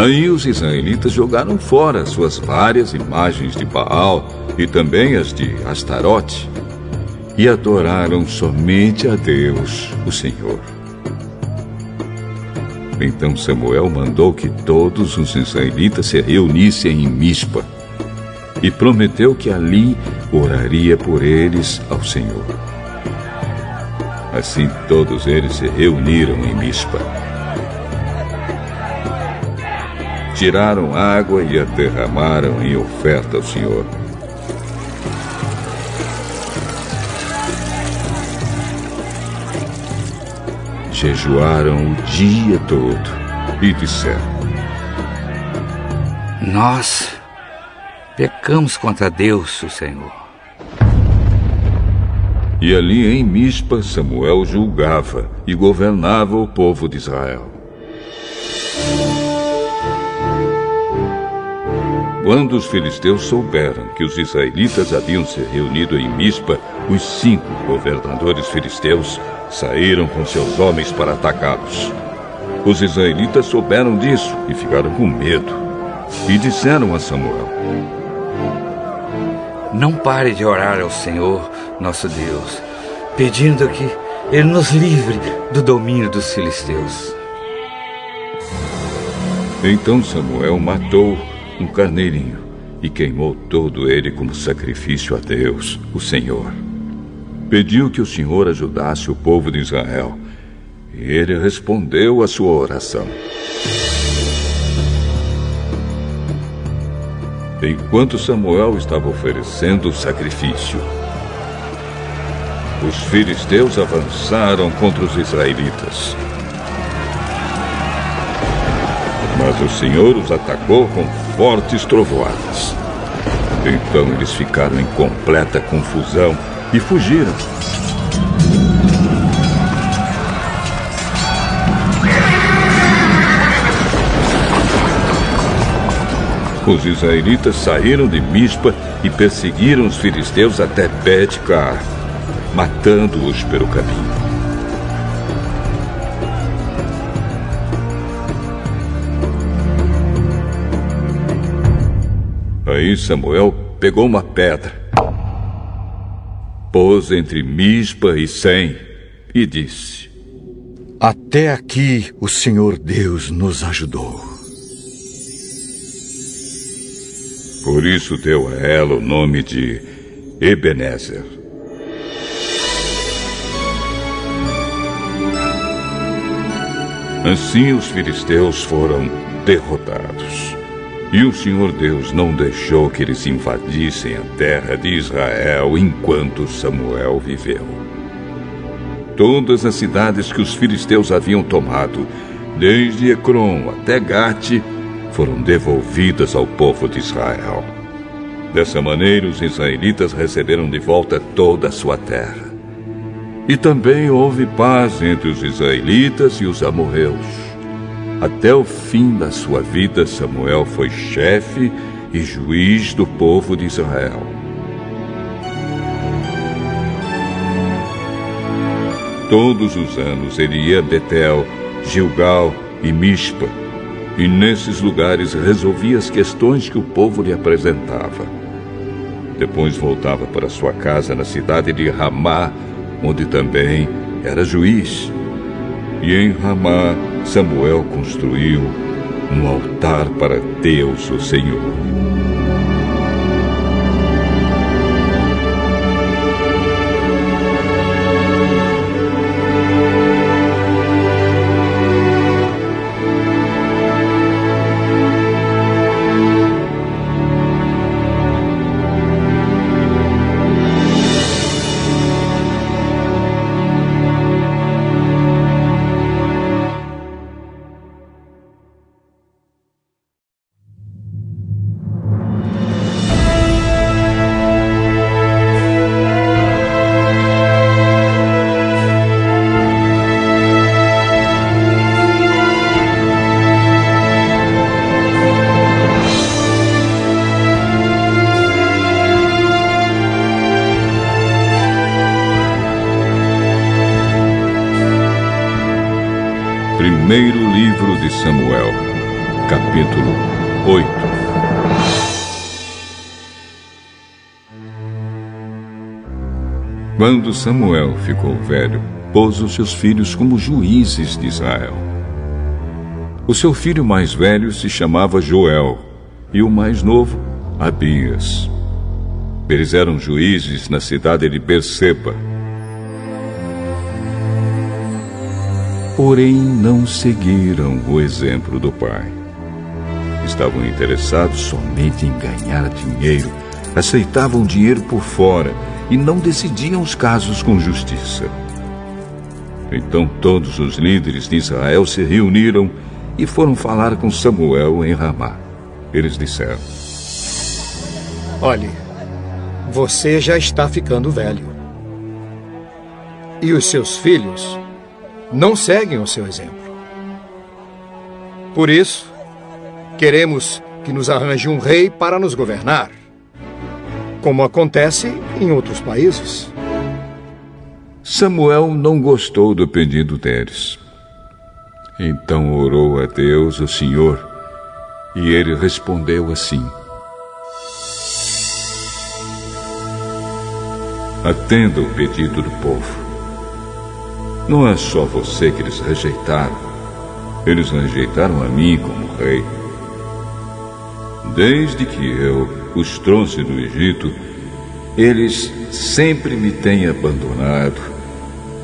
Aí os israelitas jogaram fora suas várias imagens de Baal e também as de Astarote e adoraram somente a Deus, o Senhor. Então Samuel mandou que todos os israelitas se reunissem em Mispa e prometeu que ali oraria por eles ao Senhor. Assim todos eles se reuniram em Mispa. Tiraram água e a derramaram em oferta ao Senhor. Jejuaram o dia todo e disseram: Nós pecamos contra Deus, o Senhor. E ali em Mispa, Samuel julgava e governava o povo de Israel. Quando os filisteus souberam que os israelitas haviam se reunido em Mispa, os cinco governadores filisteus saíram com seus homens para atacá-los. Os israelitas souberam disso e ficaram com medo. E disseram a Samuel: Não pare de orar ao Senhor, nosso Deus, pedindo que Ele nos livre do domínio dos filisteus. Então Samuel matou um carneirinho e queimou todo ele como sacrifício a Deus, o Senhor. Pediu que o Senhor ajudasse o povo de Israel. E ele respondeu à sua oração. Enquanto Samuel estava oferecendo o sacrifício, os filisteus avançaram contra os israelitas. Mas o Senhor os atacou com fortes trovoadas. Então eles ficaram em completa confusão e fugiram. Os israelitas saíram de Mispa e perseguiram os filisteus até Bet-Car, matando-os pelo caminho. Aí Samuel pegou uma pedra, pôs entre Mispa e Sem e disse: Até aqui o Senhor Deus nos ajudou. Por isso deu a ela o nome de Ebenezer. Assim os filisteus foram derrotados. E o Senhor Deus não deixou que eles invadissem a terra de Israel enquanto Samuel viveu. Todas as cidades que os filisteus haviam tomado, desde Ecrom até Gate, foram devolvidas ao povo de Israel. Dessa maneira, os israelitas receberam de volta toda a sua terra. E também houve paz entre os israelitas e os amorreus. Até o fim da sua vida, Samuel foi chefe e juiz do povo de Israel. Todos os anos ele ia a Betel, Gilgal e Mispa, e nesses lugares resolvia as questões que o povo lhe apresentava. Depois voltava para sua casa na cidade de Ramá, onde também era juiz. E em Ramá, Samuel construiu um altar para Deus, o Senhor. Samuel ficou velho, pôs os seus filhos como juízes de Israel. O seu filho mais velho se chamava Joel e o mais novo, Abias. Eles eram juízes na cidade de Berseba porém não seguiram o exemplo do pai. Estavam interessados somente em ganhar dinheiro, aceitavam dinheiro por fora e não decidiam os casos com justiça. Então todos os líderes de Israel se reuniram e foram falar com Samuel em Ramá. Eles disseram: Olhe, você já está ficando velho. E os seus filhos não seguem o seu exemplo. Por isso, queremos que nos arranje um rei para nos governar, como acontece em outros países. Samuel não gostou do pedido deles. Então orou a Deus, o Senhor, e ele respondeu assim: Atenda o pedido do povo. Não é só você que eles rejeitaram. Eles rejeitaram a mim como rei. Desde que eu os trouxe do Egito, eles sempre me têm abandonado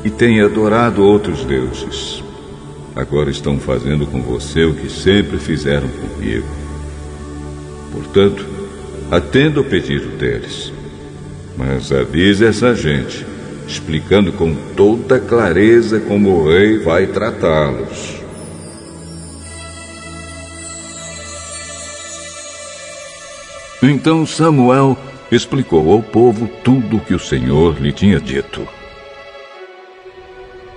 e têm adorado outros deuses. Agora estão fazendo com você o que sempre fizeram comigo. Portanto, atenda o pedido deles. Mas avise essa gente explicando com toda clareza como o rei vai tratá-los. Então Samuel explicou ao povo tudo o que o Senhor lhe tinha dito.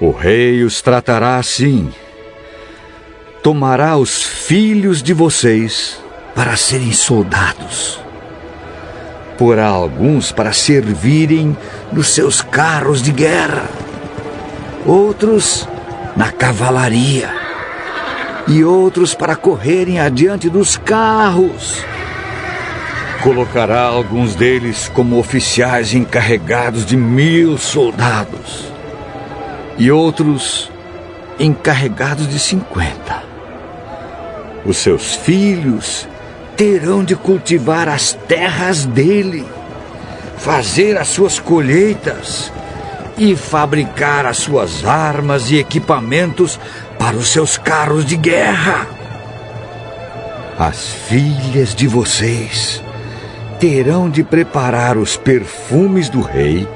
O rei os tratará assim. Tomará os filhos de vocês para serem soldados. Porá alguns para servirem nos seus carros de guerra, outros na cavalaria e outros para correrem adiante dos carros. Colocará alguns deles como oficiais encarregados de mil soldados e outros encarregados de cinquenta. Os seus filhos terão de cultivar as terras dele, fazer as suas colheitas e fabricar as suas armas e equipamentos para os seus carros de guerra. As filhas de vocês terão de preparar os perfumes do rei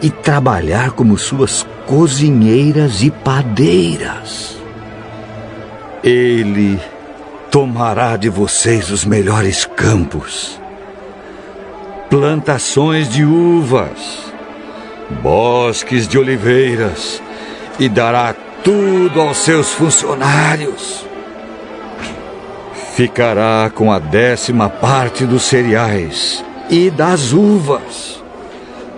e trabalhar como suas cozinheiras e padeiras. Ele tomará de vocês os melhores campos, plantações de uvas, bosques de oliveiras e dará tudo aos seus funcionários ficará com a décima parte dos cereais e das uvas,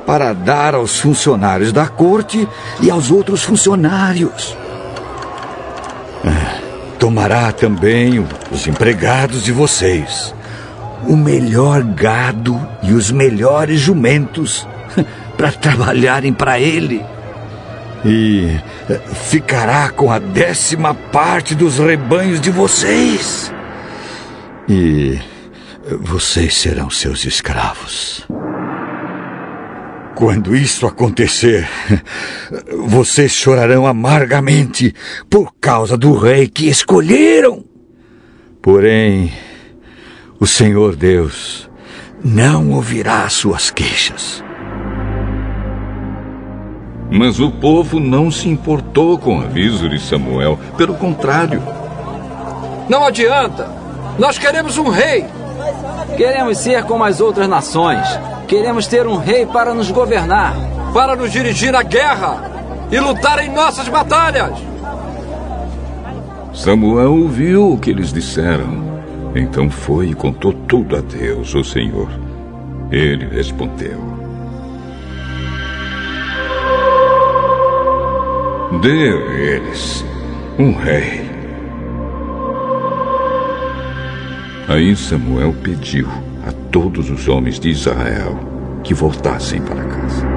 para dar aos funcionários da corte e aos outros funcionários. Ah, tomará também os empregados de vocês, o melhor gado e os melhores jumentos para trabalharem para ele. E eh, ficará com a décima parte dos rebanhos de vocês e vocês serão seus escravos. Quando isso acontecer, vocês chorarão amargamente por causa do rei que escolheram. Porém, o Senhor Deus não ouvirá suas queixas. Mas o povo não se importou com o aviso de Samuel. Pelo contrário. Não adianta. Nós queremos um rei. Queremos ser como as outras nações. Queremos ter um rei para nos governar. Para nos dirigir na guerra e lutar em nossas batalhas. Samuel ouviu o que eles disseram. Então foi e contou tudo a Deus, o Senhor. Ele respondeu: Dê a eles um rei Aí Samuel pediu a todos os homens de Israel que voltassem para casa.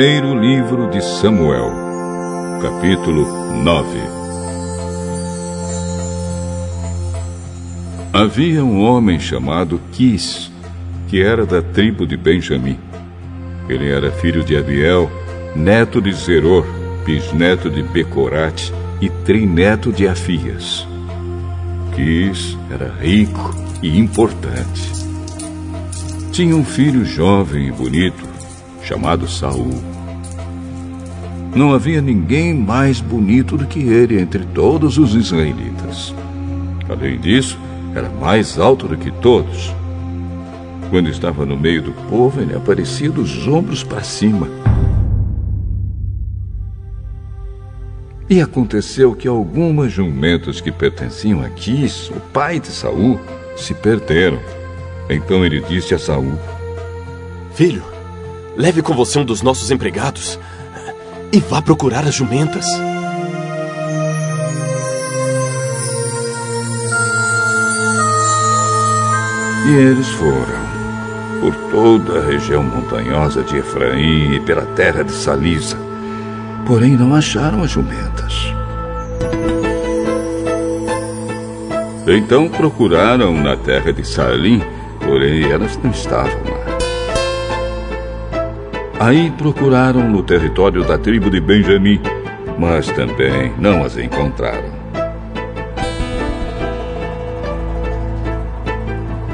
Primeiro livro de Samuel, capítulo 9. Havia um homem chamado Quis, que era da tribo de Benjamim. Ele era filho de Abiel, neto de Zeror, bisneto de Becorate e trineto de Afias. Quis era rico e importante. Tinha um filho jovem e bonito, chamado Saul. Não havia ninguém mais bonito do que ele entre todos os israelitas. Além disso, era mais alto do que todos. Quando estava no meio do povo, ele aparecia dos ombros para cima. E aconteceu que algumas jumentas que pertenciam a Quis, o pai de Saul, se perderam. Então ele disse a Saul: Filho, Leve com você um dos nossos empregados. E vá procurar as jumentas. E eles foram por toda a região montanhosa de Efraim e pela terra de Salisa. Porém, não acharam as jumentas. Então procuraram na terra de Salim, porém elas não estavam. Aí procuraram no território da tribo de Benjamim, mas também não as encontraram.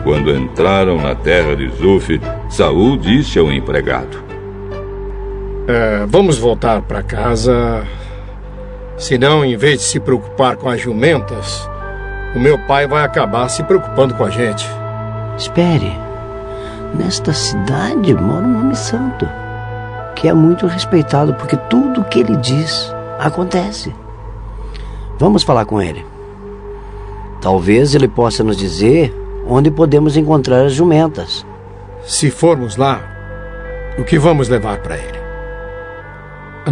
Quando entraram na terra de Zuf, Saul disse ao empregado: é, Vamos voltar para casa. Senão, em vez de se preocupar com as jumentas, o meu pai vai acabar se preocupando com a gente. Espere. Nesta cidade mora um homem santo, que é muito respeitado porque tudo o que ele diz acontece. Vamos falar com ele. Talvez ele possa nos dizer onde podemos encontrar as jumentas. Se formos lá, o que vamos levar para ele?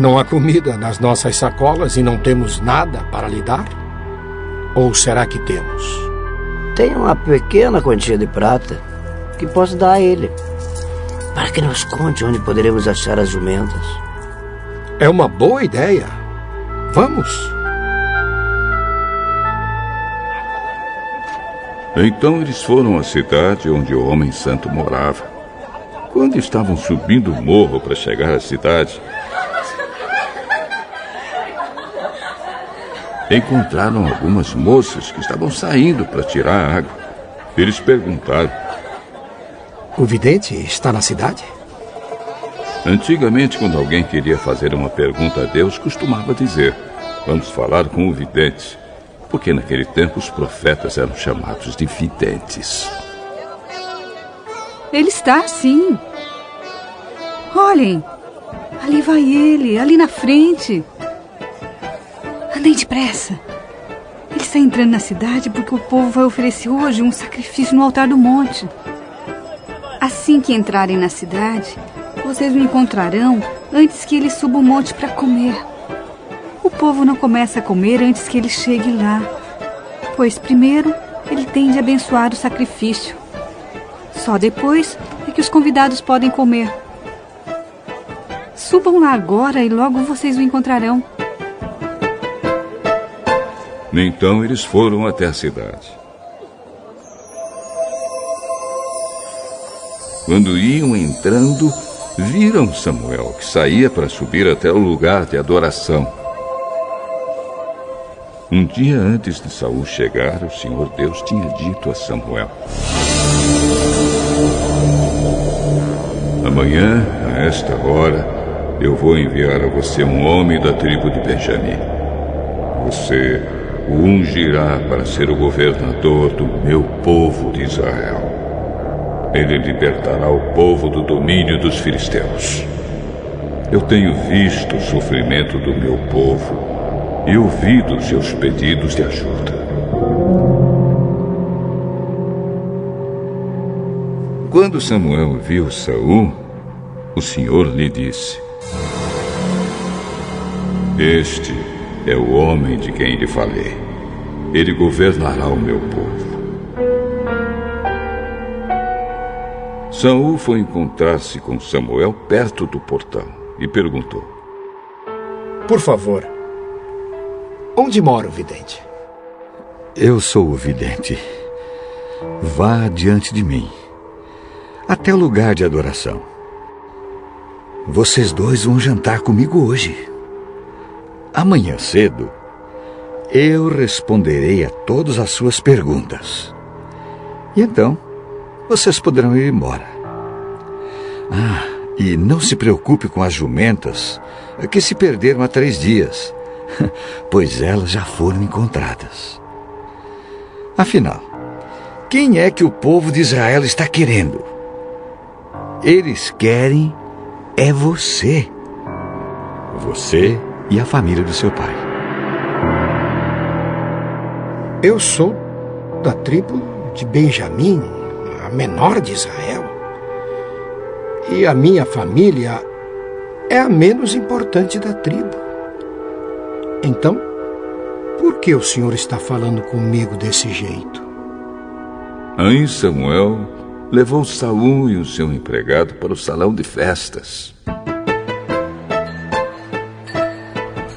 Não há comida nas nossas sacolas e não temos nada para lhe dar? Ou será que temos? Tem uma pequena quantia de prata que posso dar a ele, para que nos conte onde poderemos achar as jumentas. É uma boa ideia. Vamos. Então eles foram à cidade onde o homem santo morava. Quando estavam subindo o morro para chegar à cidade, encontraram algumas moças que estavam saindo para tirar a água. Eles perguntaram: O vidente está na cidade? Antigamente, quando alguém queria fazer uma pergunta a Deus, costumava dizer: Vamos falar com o vidente porque naquele tempo os profetas eram chamados de videntes. Ele está, sim. Olhem, ali vai ele, ali na frente. Andem depressa. Ele está entrando na cidade porque o povo vai oferecer hoje um sacrifício no altar do monte. Assim que entrarem na cidade, vocês o encontrarão antes que ele suba o monte para comer. O povo não começa a comer antes que ele chegue lá, pois primeiro ele tem de abençoar o sacrifício. Só depois é que os convidados podem comer. Subam lá agora e logo vocês o encontrarão. Então eles foram até a cidade. Quando iam entrando, viram Samuel, que saía para subir até o lugar de adoração. Um dia antes de Saul chegar, o Senhor Deus tinha dito a Samuel: Amanhã, a esta hora, eu vou enviar a você um homem da tribo de Benjamim. Você o ungirá para ser o governador do meu povo de Israel. Ele libertará o povo do domínio dos filisteus. Eu tenho visto o sofrimento do meu povo e ouvido seus pedidos de ajuda. Quando Samuel viu Saul, o Senhor lhe disse: Este é o homem de quem lhe falei. Ele governará o meu povo. Saul foi encontrar-se com Samuel perto do portão e perguntou: Por favor, Onde mora o vidente? Eu sou o vidente. Vá diante de mim, até o lugar de adoração. Vocês dois vão jantar comigo hoje. Amanhã cedo, eu responderei a todas as suas perguntas. E então, vocês poderão ir embora. Ah, e não se preocupe com as jumentas que se perderam há três dias. pois elas já foram encontradas. Afinal, quem é que o povo de Israel está querendo? Eles querem é você. Você e a família do seu pai. Eu sou da tribo de Benjamim, a menor de Israel. E a minha família é a menos importante da tribo. Então, por que o senhor está falando comigo desse jeito? Aí Samuel levou Saul e o seu empregado para o salão de festas.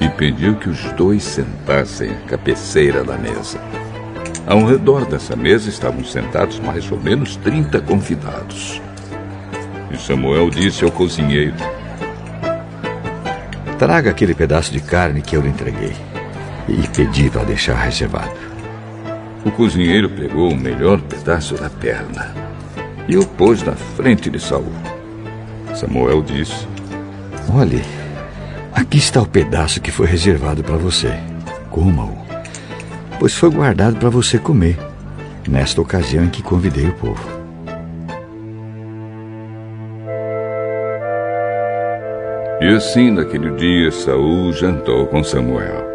E pediu que os dois sentassem à cabeceira da mesa. Ao redor dessa mesa estavam sentados mais ou menos 30 convidados. E Samuel disse ao cozinheiro: Traga aquele pedaço de carne que eu lhe entreguei e pedi para deixar reservado. O cozinheiro pegou o melhor pedaço da perna e o pôs na frente de Saul. Samuel disse: Olhe, aqui está o pedaço que foi reservado para você. Coma-o, pois foi guardado para você comer, nesta ocasião em que convidei o povo. E assim, naquele dia, Saul jantou com Samuel.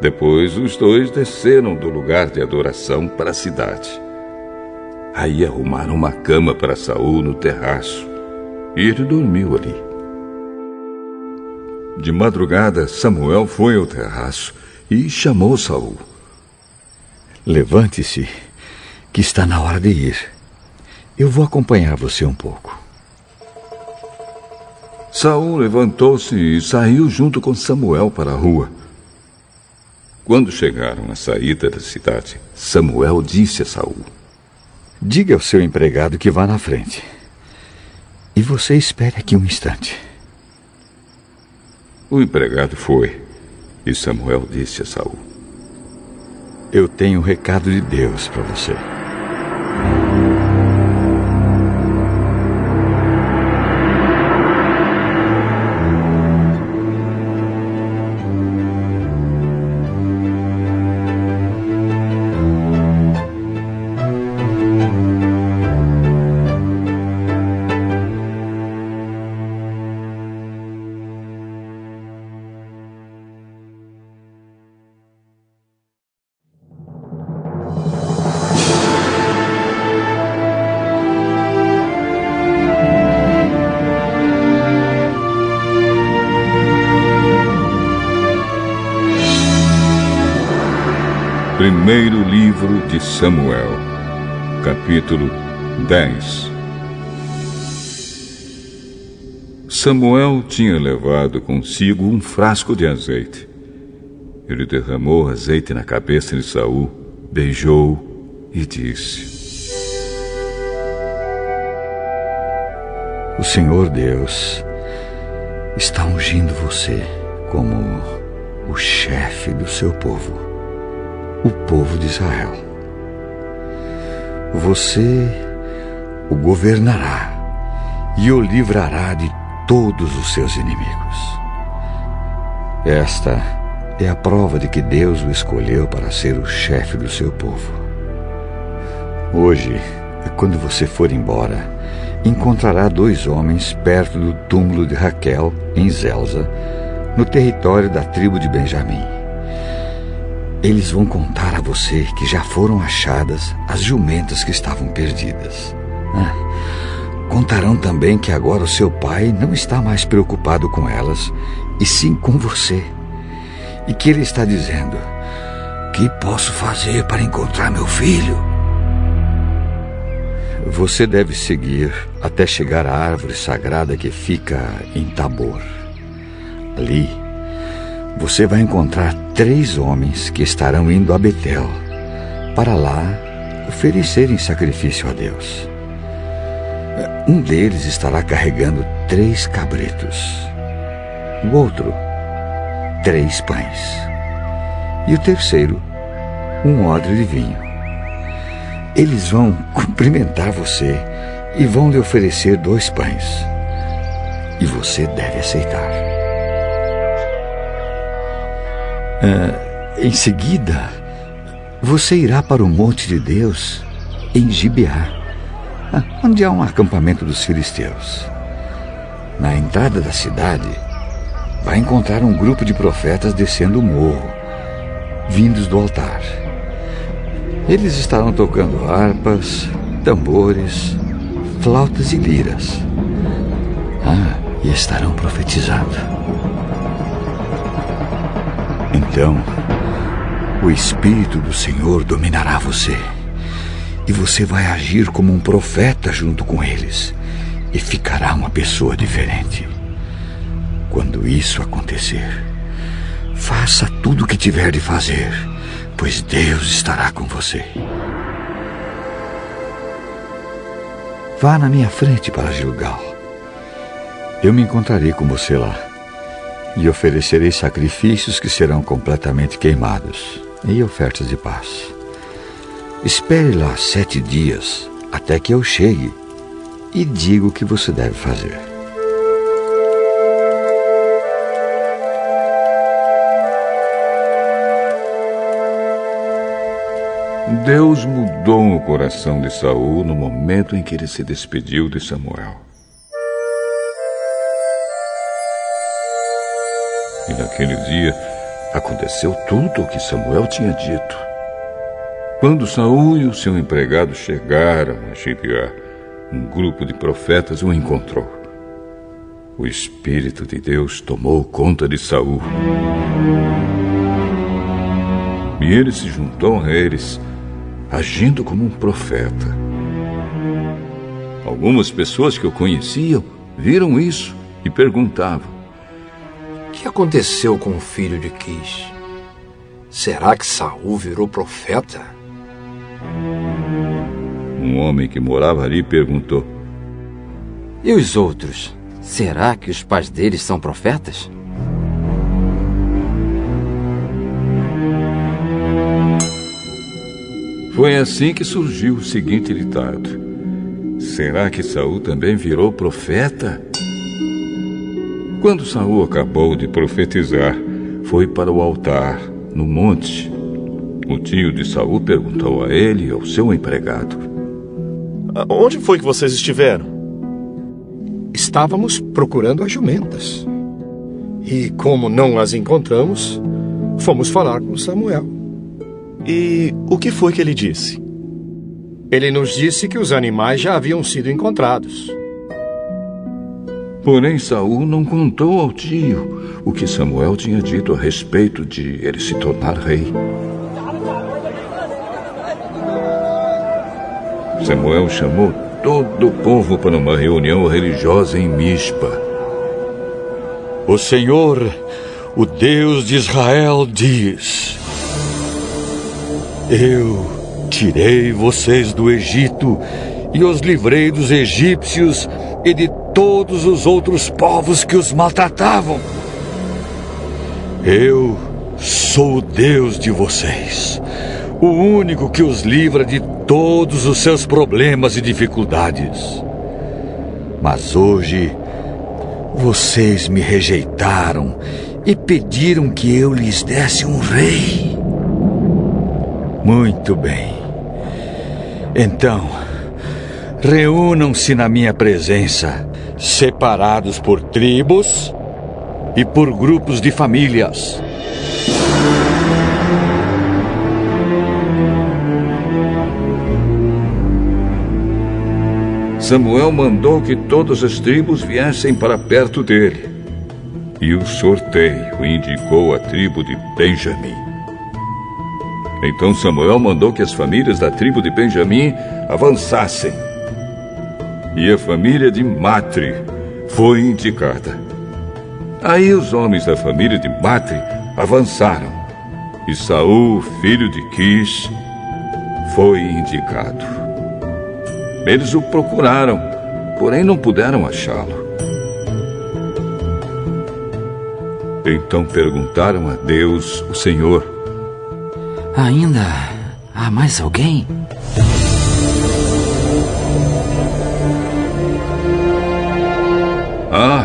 Depois, os dois desceram do lugar de adoração para a cidade. Aí arrumaram uma cama para Saul no terraço, e ele dormiu ali. De madrugada, Samuel foi ao terraço e chamou Saul. Levante-se, que está na hora de ir. Eu vou acompanhar você um pouco. Saul levantou-se e saiu junto com Samuel para a rua. Quando chegaram à saída da cidade, Samuel disse a Saul: Diga ao seu empregado que vá na frente. E você espere aqui um instante. O empregado foi, e Samuel disse a Saul: Eu tenho um recado de Deus para você. De Samuel, capítulo 10 Samuel tinha levado consigo um frasco de azeite. Ele derramou azeite na cabeça de Saul, beijou e disse: O Senhor Deus está ungindo você como o chefe do seu povo o povo de Israel. Você o governará e o livrará de todos os seus inimigos. Esta é a prova de que Deus o escolheu para ser o chefe do seu povo. Hoje, quando você for embora, encontrará dois homens perto do túmulo de Raquel, em Zelza, no território da tribo de Benjamim. Eles vão contar a você que já foram achadas as jumentas que estavam perdidas. Ah, contarão também que agora o seu pai não está mais preocupado com elas, e sim com você. E que ele está dizendo: Que posso fazer para encontrar meu filho? Você deve seguir até chegar à árvore sagrada que fica em Tabor. Ali, você vai encontrar três homens que estarão indo a Betel para lá oferecerem sacrifício a Deus. Um deles estará carregando três cabritos, o outro, três pães, e o terceiro, um odre de vinho. Eles vão cumprimentar você e vão lhe oferecer dois pães, e você deve aceitar. Ah, em seguida, você irá para o Monte de Deus, em Gibeá, ah, onde há um acampamento dos filisteus. Na entrada da cidade, vai encontrar um grupo de profetas descendo o morro, vindos do altar. Eles estarão tocando harpas, tambores, flautas e liras. Ah, e estarão profetizando. Então, o Espírito do Senhor dominará você. E você vai agir como um profeta junto com eles. E ficará uma pessoa diferente. Quando isso acontecer, faça tudo o que tiver de fazer, pois Deus estará com você. Vá na minha frente para Gilgal. Eu me encontrarei com você lá e oferecerei sacrifícios que serão completamente queimados e ofertas de paz. Espere lá sete dias até que eu chegue e diga o que você deve fazer. Deus mudou o coração de Saul no momento em que ele se despediu de Samuel. E naquele dia aconteceu tudo o que Samuel tinha dito. Quando Saul e o seu empregado chegaram a Gibeá, um grupo de profetas o encontrou. O Espírito de Deus tomou conta de Saul. E ele se juntou a eles, agindo como um profeta. Algumas pessoas que o conheciam viram isso e perguntavam: aconteceu com o filho de Quis? Será que Saul virou profeta? Um homem que morava ali perguntou: E os outros? Será que os pais deles são profetas? Foi assim que surgiu o seguinte ditado: Será que Saul também virou profeta? Quando Saul acabou de profetizar, foi para o altar no monte. O tio de Saul perguntou a ele e ao seu empregado: Onde foi que vocês estiveram? Estávamos procurando as jumentas. E como não as encontramos, fomos falar com Samuel. E o que foi que ele disse? Ele nos disse que os animais já haviam sido encontrados. Porém, Saul não contou ao tio o que Samuel tinha dito a respeito de ele se tornar rei. Samuel chamou todo o povo para uma reunião religiosa em Mispa. O Senhor, o Deus de Israel, diz: Eu tirei vocês do Egito e os livrei dos egípcios e de todos os outros povos que os maltratavam. Eu sou o Deus de vocês, o único que os livra de todos os seus problemas e dificuldades. Mas hoje, vocês me rejeitaram e pediram que eu lhes desse um rei. Muito bem. Então, reúnam-se na minha presença, separados por tribos e por grupos de famílias. Samuel mandou que todas as tribos viessem para perto dele. E o sorteio indicou a tribo de Benjamim. Então Samuel mandou que as famílias da tribo de Benjamim avançassem. E a família de Matre foi indicada. Aí os homens da família de Matre avançaram. E Saul, filho de Quis, foi indicado. Eles o procuraram, porém não puderam achá-lo. Então perguntaram a Deus, o Senhor: Ainda há mais alguém? Ah,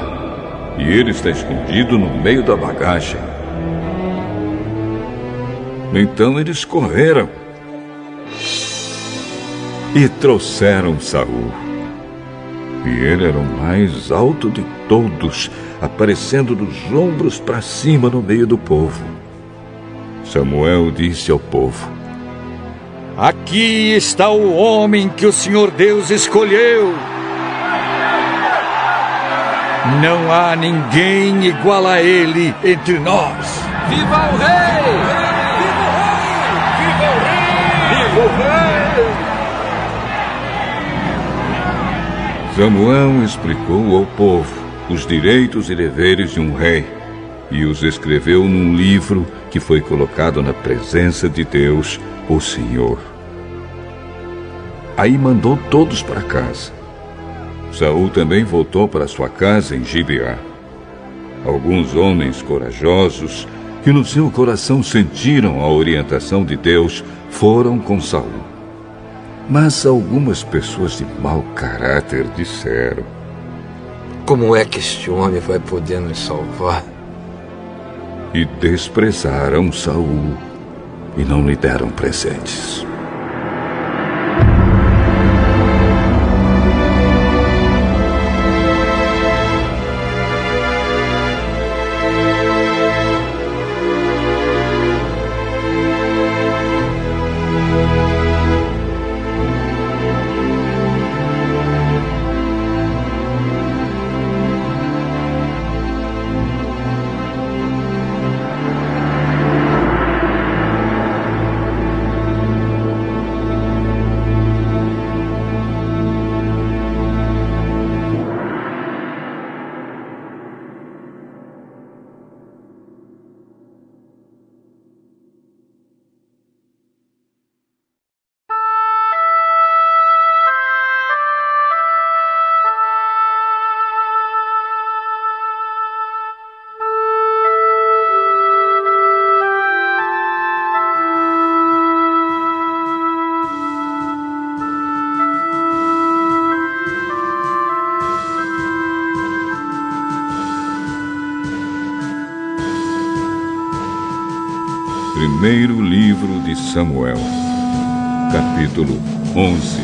e ele está escondido no meio da bagagem. Então eles correram e trouxeram Saul. E ele era o mais alto de todos, aparecendo dos ombros para cima no meio do povo. Samuel disse ao povo: Aqui está o homem que o Senhor Deus escolheu. Não há ninguém igual a ele entre nós. Viva o rei! Viva o rei! Viva o rei! Samuel explicou ao povo os direitos e deveres de um rei e os escreveu num livro que foi colocado na presença de Deus, o Senhor. Aí mandou todos para casa. Saul também voltou para sua casa em Gibeá. Alguns homens corajosos que no seu coração sentiram a orientação de Deus foram com Saul. Mas algumas pessoas de mau caráter disseram: Como é que este homem vai poder nos salvar? E desprezaram Saul e não lhe deram presentes. Samuel, capítulo 11.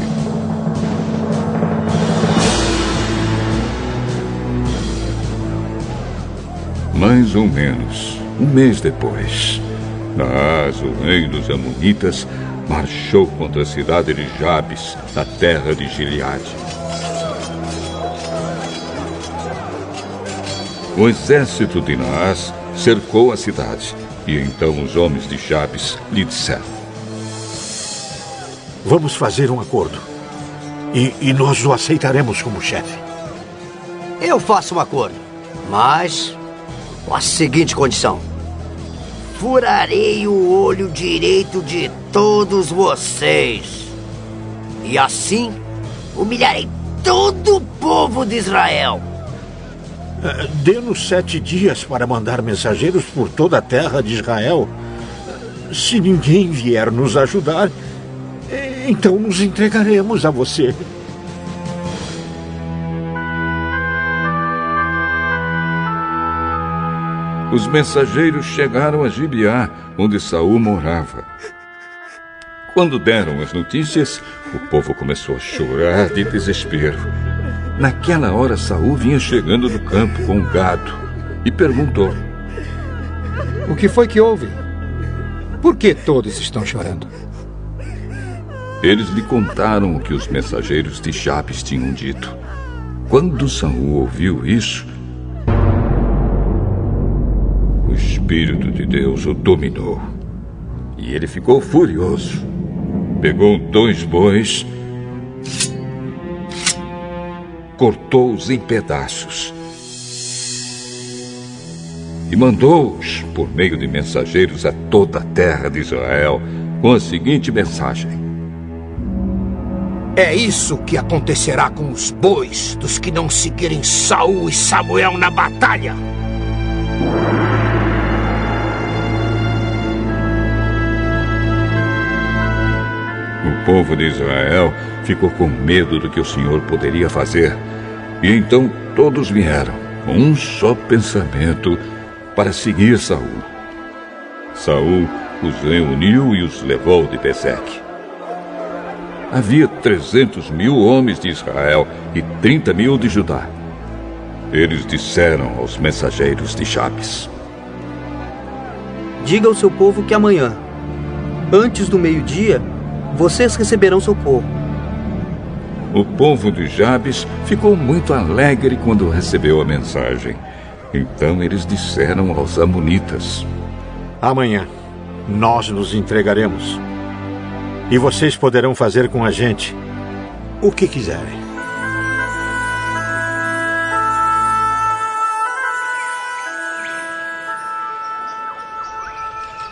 Mais ou menos um mês depois, Naas, o rei dos Amonitas, marchou contra a cidade de Jabes, na terra de Gileade. O exército de Naas cercou a cidade e então os homens de Jabes lhe disseram: Vamos fazer um acordo. E, e nós o aceitaremos como chefe. Eu faço um acordo, mas com a seguinte condição: furarei o olho direito de todos vocês. E assim humilharei todo o povo de Israel. Eh, Dê-nos sete dias para mandar mensageiros por toda a terra de Israel. Se ninguém vier nos ajudar, então nos entregaremos a você. Os mensageiros chegaram a Gibeá, onde Saul morava. Quando deram as notícias, o povo começou a chorar de desespero. Naquela hora, Saul vinha chegando do campo com o gado e perguntou: O que foi que houve? Por que todos estão chorando? Eles lhe contaram o que os mensageiros de Jabes tinham dito. Quando Saul ouviu isso, o Espírito de Deus o dominou. E ele ficou furioso. Pegou dois bois, cortou-os em pedaços e mandou-os por meio de mensageiros a toda a terra de Israel com a seguinte mensagem: É isso que acontecerá com os bois dos que não seguirem Saul e Samuel na batalha. O povo de Israel ficou com medo do que o Senhor poderia fazer. E então todos vieram, com um só pensamento, para seguir Saul. Saul os reuniu e os levou de Bezeque. Havia trezentos mil homens de Israel e trinta mil de Judá. Eles disseram aos mensageiros de Jabes: Diga ao seu povo que amanhã, antes do meio-dia, vocês receberão socorro. O povo de Jabes ficou muito alegre quando recebeu a mensagem. Então eles disseram aos Amonitas: Amanhã nós nos entregaremos. E vocês poderão fazer com a gente o que quiserem.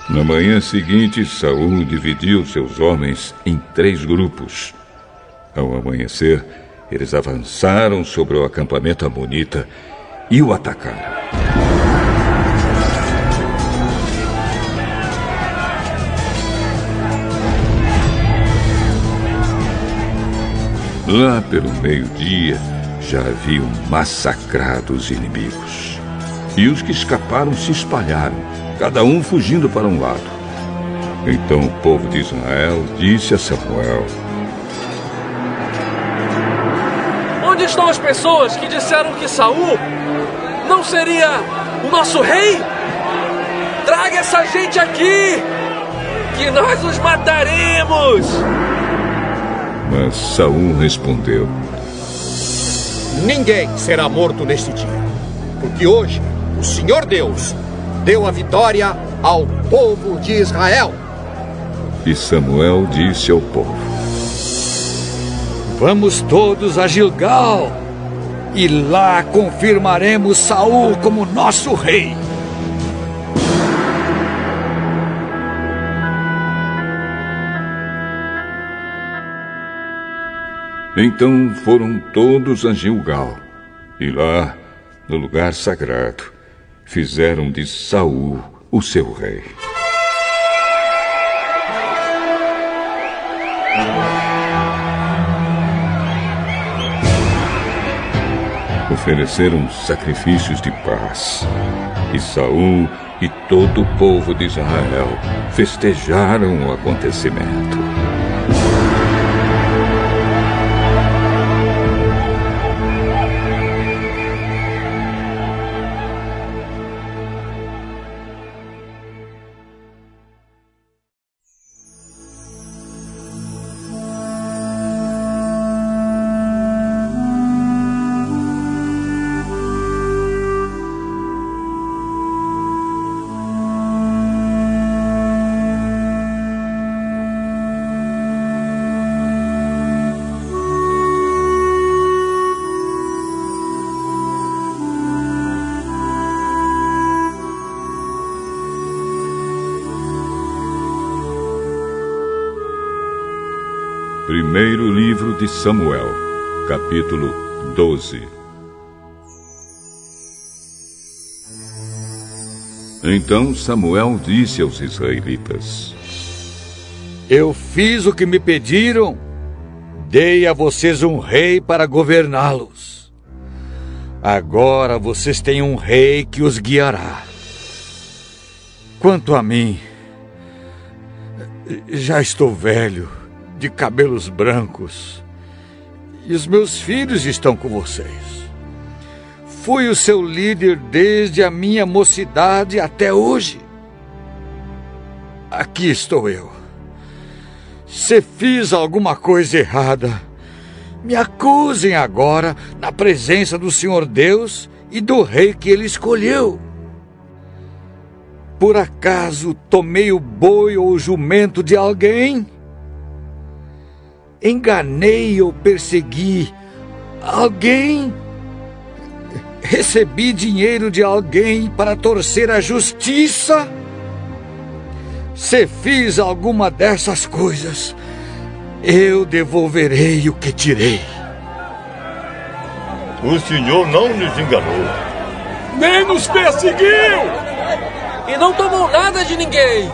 Na manhã seguinte, Saul dividiu seus homens em três grupos. Ao amanhecer, eles avançaram sobre o acampamento amonita e o atacaram. Lá pelo meio-dia, já haviam massacrado os inimigos. E os que escaparam se espalharam, cada um fugindo para um lado. Então o povo de Israel disse a Samuel: Onde estão as pessoas que disseram que Saul não seria o nosso rei? Traga essa gente aqui, que nós os mataremos! Mas Saul respondeu: Ninguém será morto neste dia, porque hoje o Senhor Deus deu a vitória ao povo de Israel. E Samuel disse ao povo: Vamos todos a Gilgal e lá confirmaremos Saul como nosso rei. Então foram todos a Gilgal, e lá, no lugar sagrado, fizeram de Saul o seu rei. Ofereceram sacrifícios de paz. E Saul e todo o povo de Israel festejaram o acontecimento. Samuel, capítulo 12. Então Samuel disse aos israelitas: Eu fiz o que me pediram, dei a vocês um rei para governá-los. Agora vocês têm um rei que os guiará. Quanto a mim, já estou velho de cabelos brancos. E os meus filhos estão com vocês. Fui o seu líder desde a minha mocidade até hoje. Aqui estou eu. Se fiz alguma coisa errada, me acusem agora na presença do Senhor Deus e do rei que ele escolheu. Por acaso tomei o boi ou o jumento de alguém? Enganei ou persegui alguém? Recebi dinheiro de alguém para torcer a justiça? Se fiz alguma dessas coisas, eu devolverei o que tirei. O senhor não nos enganou. Nem nos perseguiu! E não tomou nada de ninguém.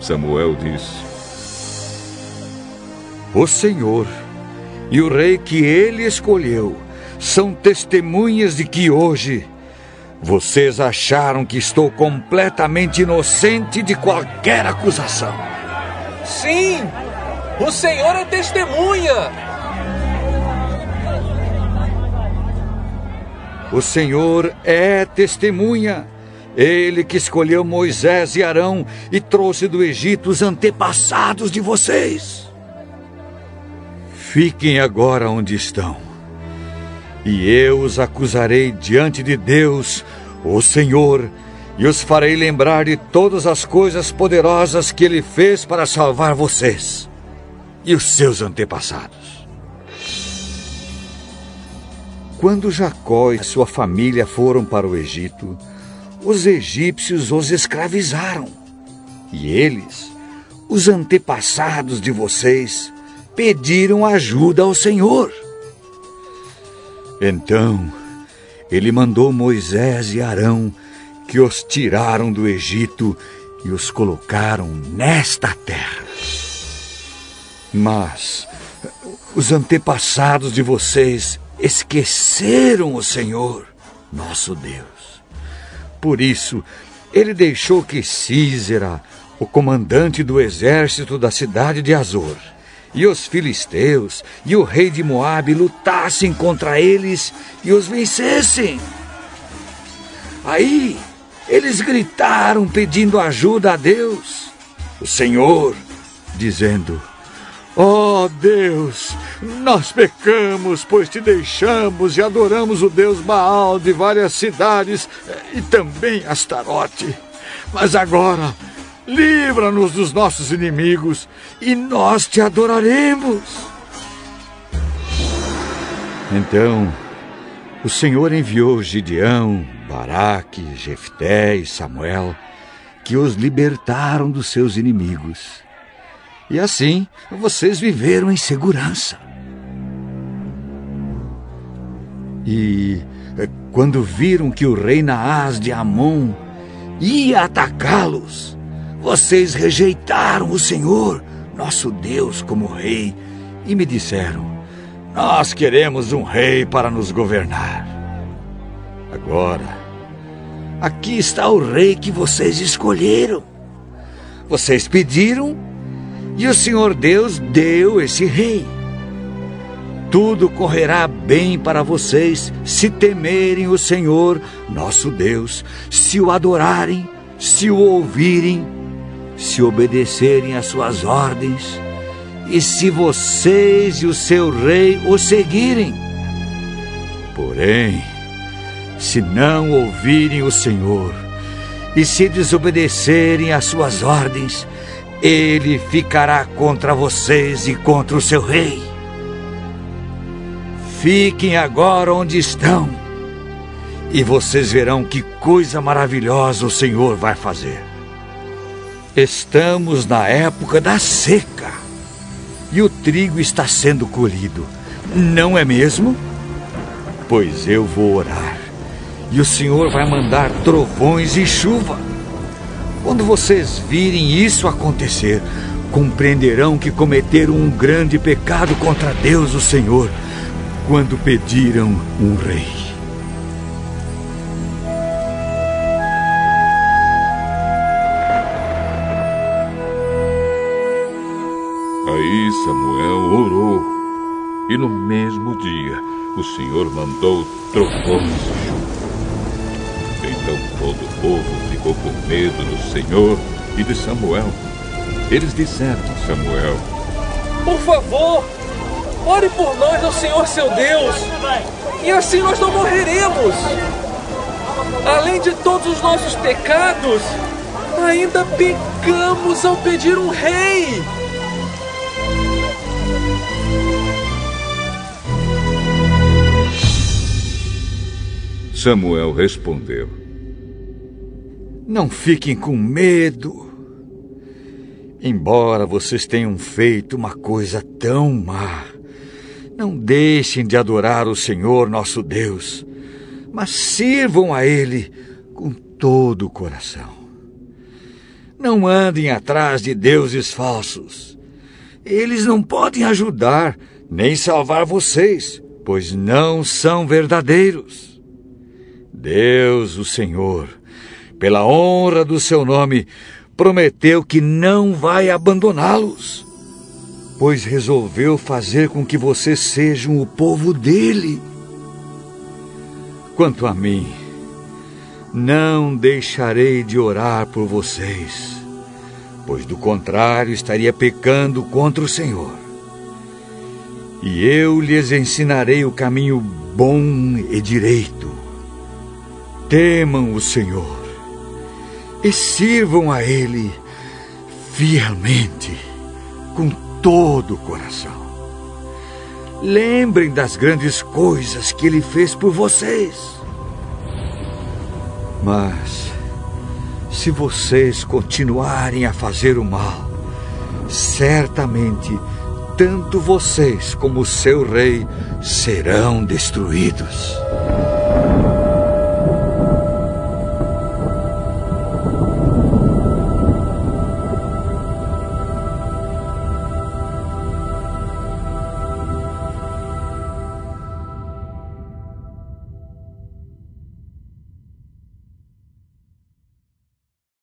Samuel disse: o Senhor e o rei que ele escolheu são testemunhas de que hoje vocês acharam que estou completamente inocente de qualquer acusação. Sim, o Senhor é testemunha. O Senhor é testemunha. Ele que escolheu Moisés e Arão e trouxe do Egito os antepassados de vocês. Fiquem agora onde estão, e eu os acusarei diante de Deus, o Senhor, e os farei lembrar de todas as coisas poderosas que ele fez para salvar vocês e os seus antepassados. Quando Jacó e sua família foram para o Egito, os egípcios os escravizaram. E eles, os antepassados de vocês, pediram ajuda ao Senhor. Então, ele mandou Moisés e Arão, que os tiraram do Egito e os colocaram nesta terra. Mas os antepassados de vocês esqueceram o Senhor, nosso Deus. Por isso, ele deixou que Císera, o comandante do exército da cidade de Azor, e os filisteus e o rei de Moabe lutassem contra eles e os vencessem. Aí eles gritaram pedindo ajuda a Deus, o Senhor, dizendo: Ó oh Deus, nós pecamos, pois te deixamos e adoramos o Deus Baal de várias cidades e também Astarote. Mas agora, livra-nos dos nossos inimigos e nós te adoraremos. Então, o Senhor enviou Gideão, Baraque, Jefté e Samuel, que os libertaram dos seus inimigos. E assim vocês viveram em segurança. E eh, quando viram que o rei Naás de Amon ia atacá-los, vocês rejeitaram o Senhor, nosso Deus, como rei, e me disseram: Nós queremos um rei para nos governar. Agora, aqui está o rei que vocês escolheram. Vocês pediram e o Senhor Deus deu esse rei. Tudo correrá bem para vocês se temerem o Senhor, nosso Deus, se o adorarem, se o ouvirem, se obedecerem às suas ordens e se vocês e o seu rei o seguirem. Porém, se não ouvirem o Senhor e se desobedecerem às suas ordens, ele ficará contra vocês e contra o seu rei. Fiquem agora onde estão, e vocês verão que coisa maravilhosa o Senhor vai fazer. Estamos na época da seca, e o trigo está sendo colhido, não é mesmo? Pois eu vou orar, e o Senhor vai mandar trovões e chuva quando vocês virem isso acontecer, compreenderão que cometeram um grande pecado contra Deus, o Senhor, quando pediram um rei. Orou, e no mesmo dia o Senhor mandou trovões e chuva. Então todo o povo ficou com medo do Senhor e de Samuel. Eles disseram a Samuel: Por favor, ore por nós ao Senhor seu Deus, e assim nós não morreremos. Além de todos os nossos pecados, ainda pecamos ao pedir um rei. Samuel respondeu: não fiquem com medo. Embora vocês tenham feito uma coisa tão má, não deixem de adorar o Senhor nosso Deus, mas sirvam a Ele com todo o coração. Não andem atrás de deuses falsos. Eles não podem ajudar nem salvar vocês, pois não são verdadeiros. Deus, o Senhor, pela honra do seu nome, prometeu que não vai abandoná-los, pois resolveu fazer com que vocês sejam o povo dele. Quanto a mim, não deixarei de orar por vocês, pois do contrário estaria pecando contra o Senhor. E eu lhes ensinarei o caminho bom e direito. Temam o Senhor e sirvam a Ele fielmente, com todo o coração. Lembrem das grandes coisas que Ele fez por vocês. Mas, se vocês continuarem a fazer o mal, certamente tanto vocês como o seu rei serão destruídos.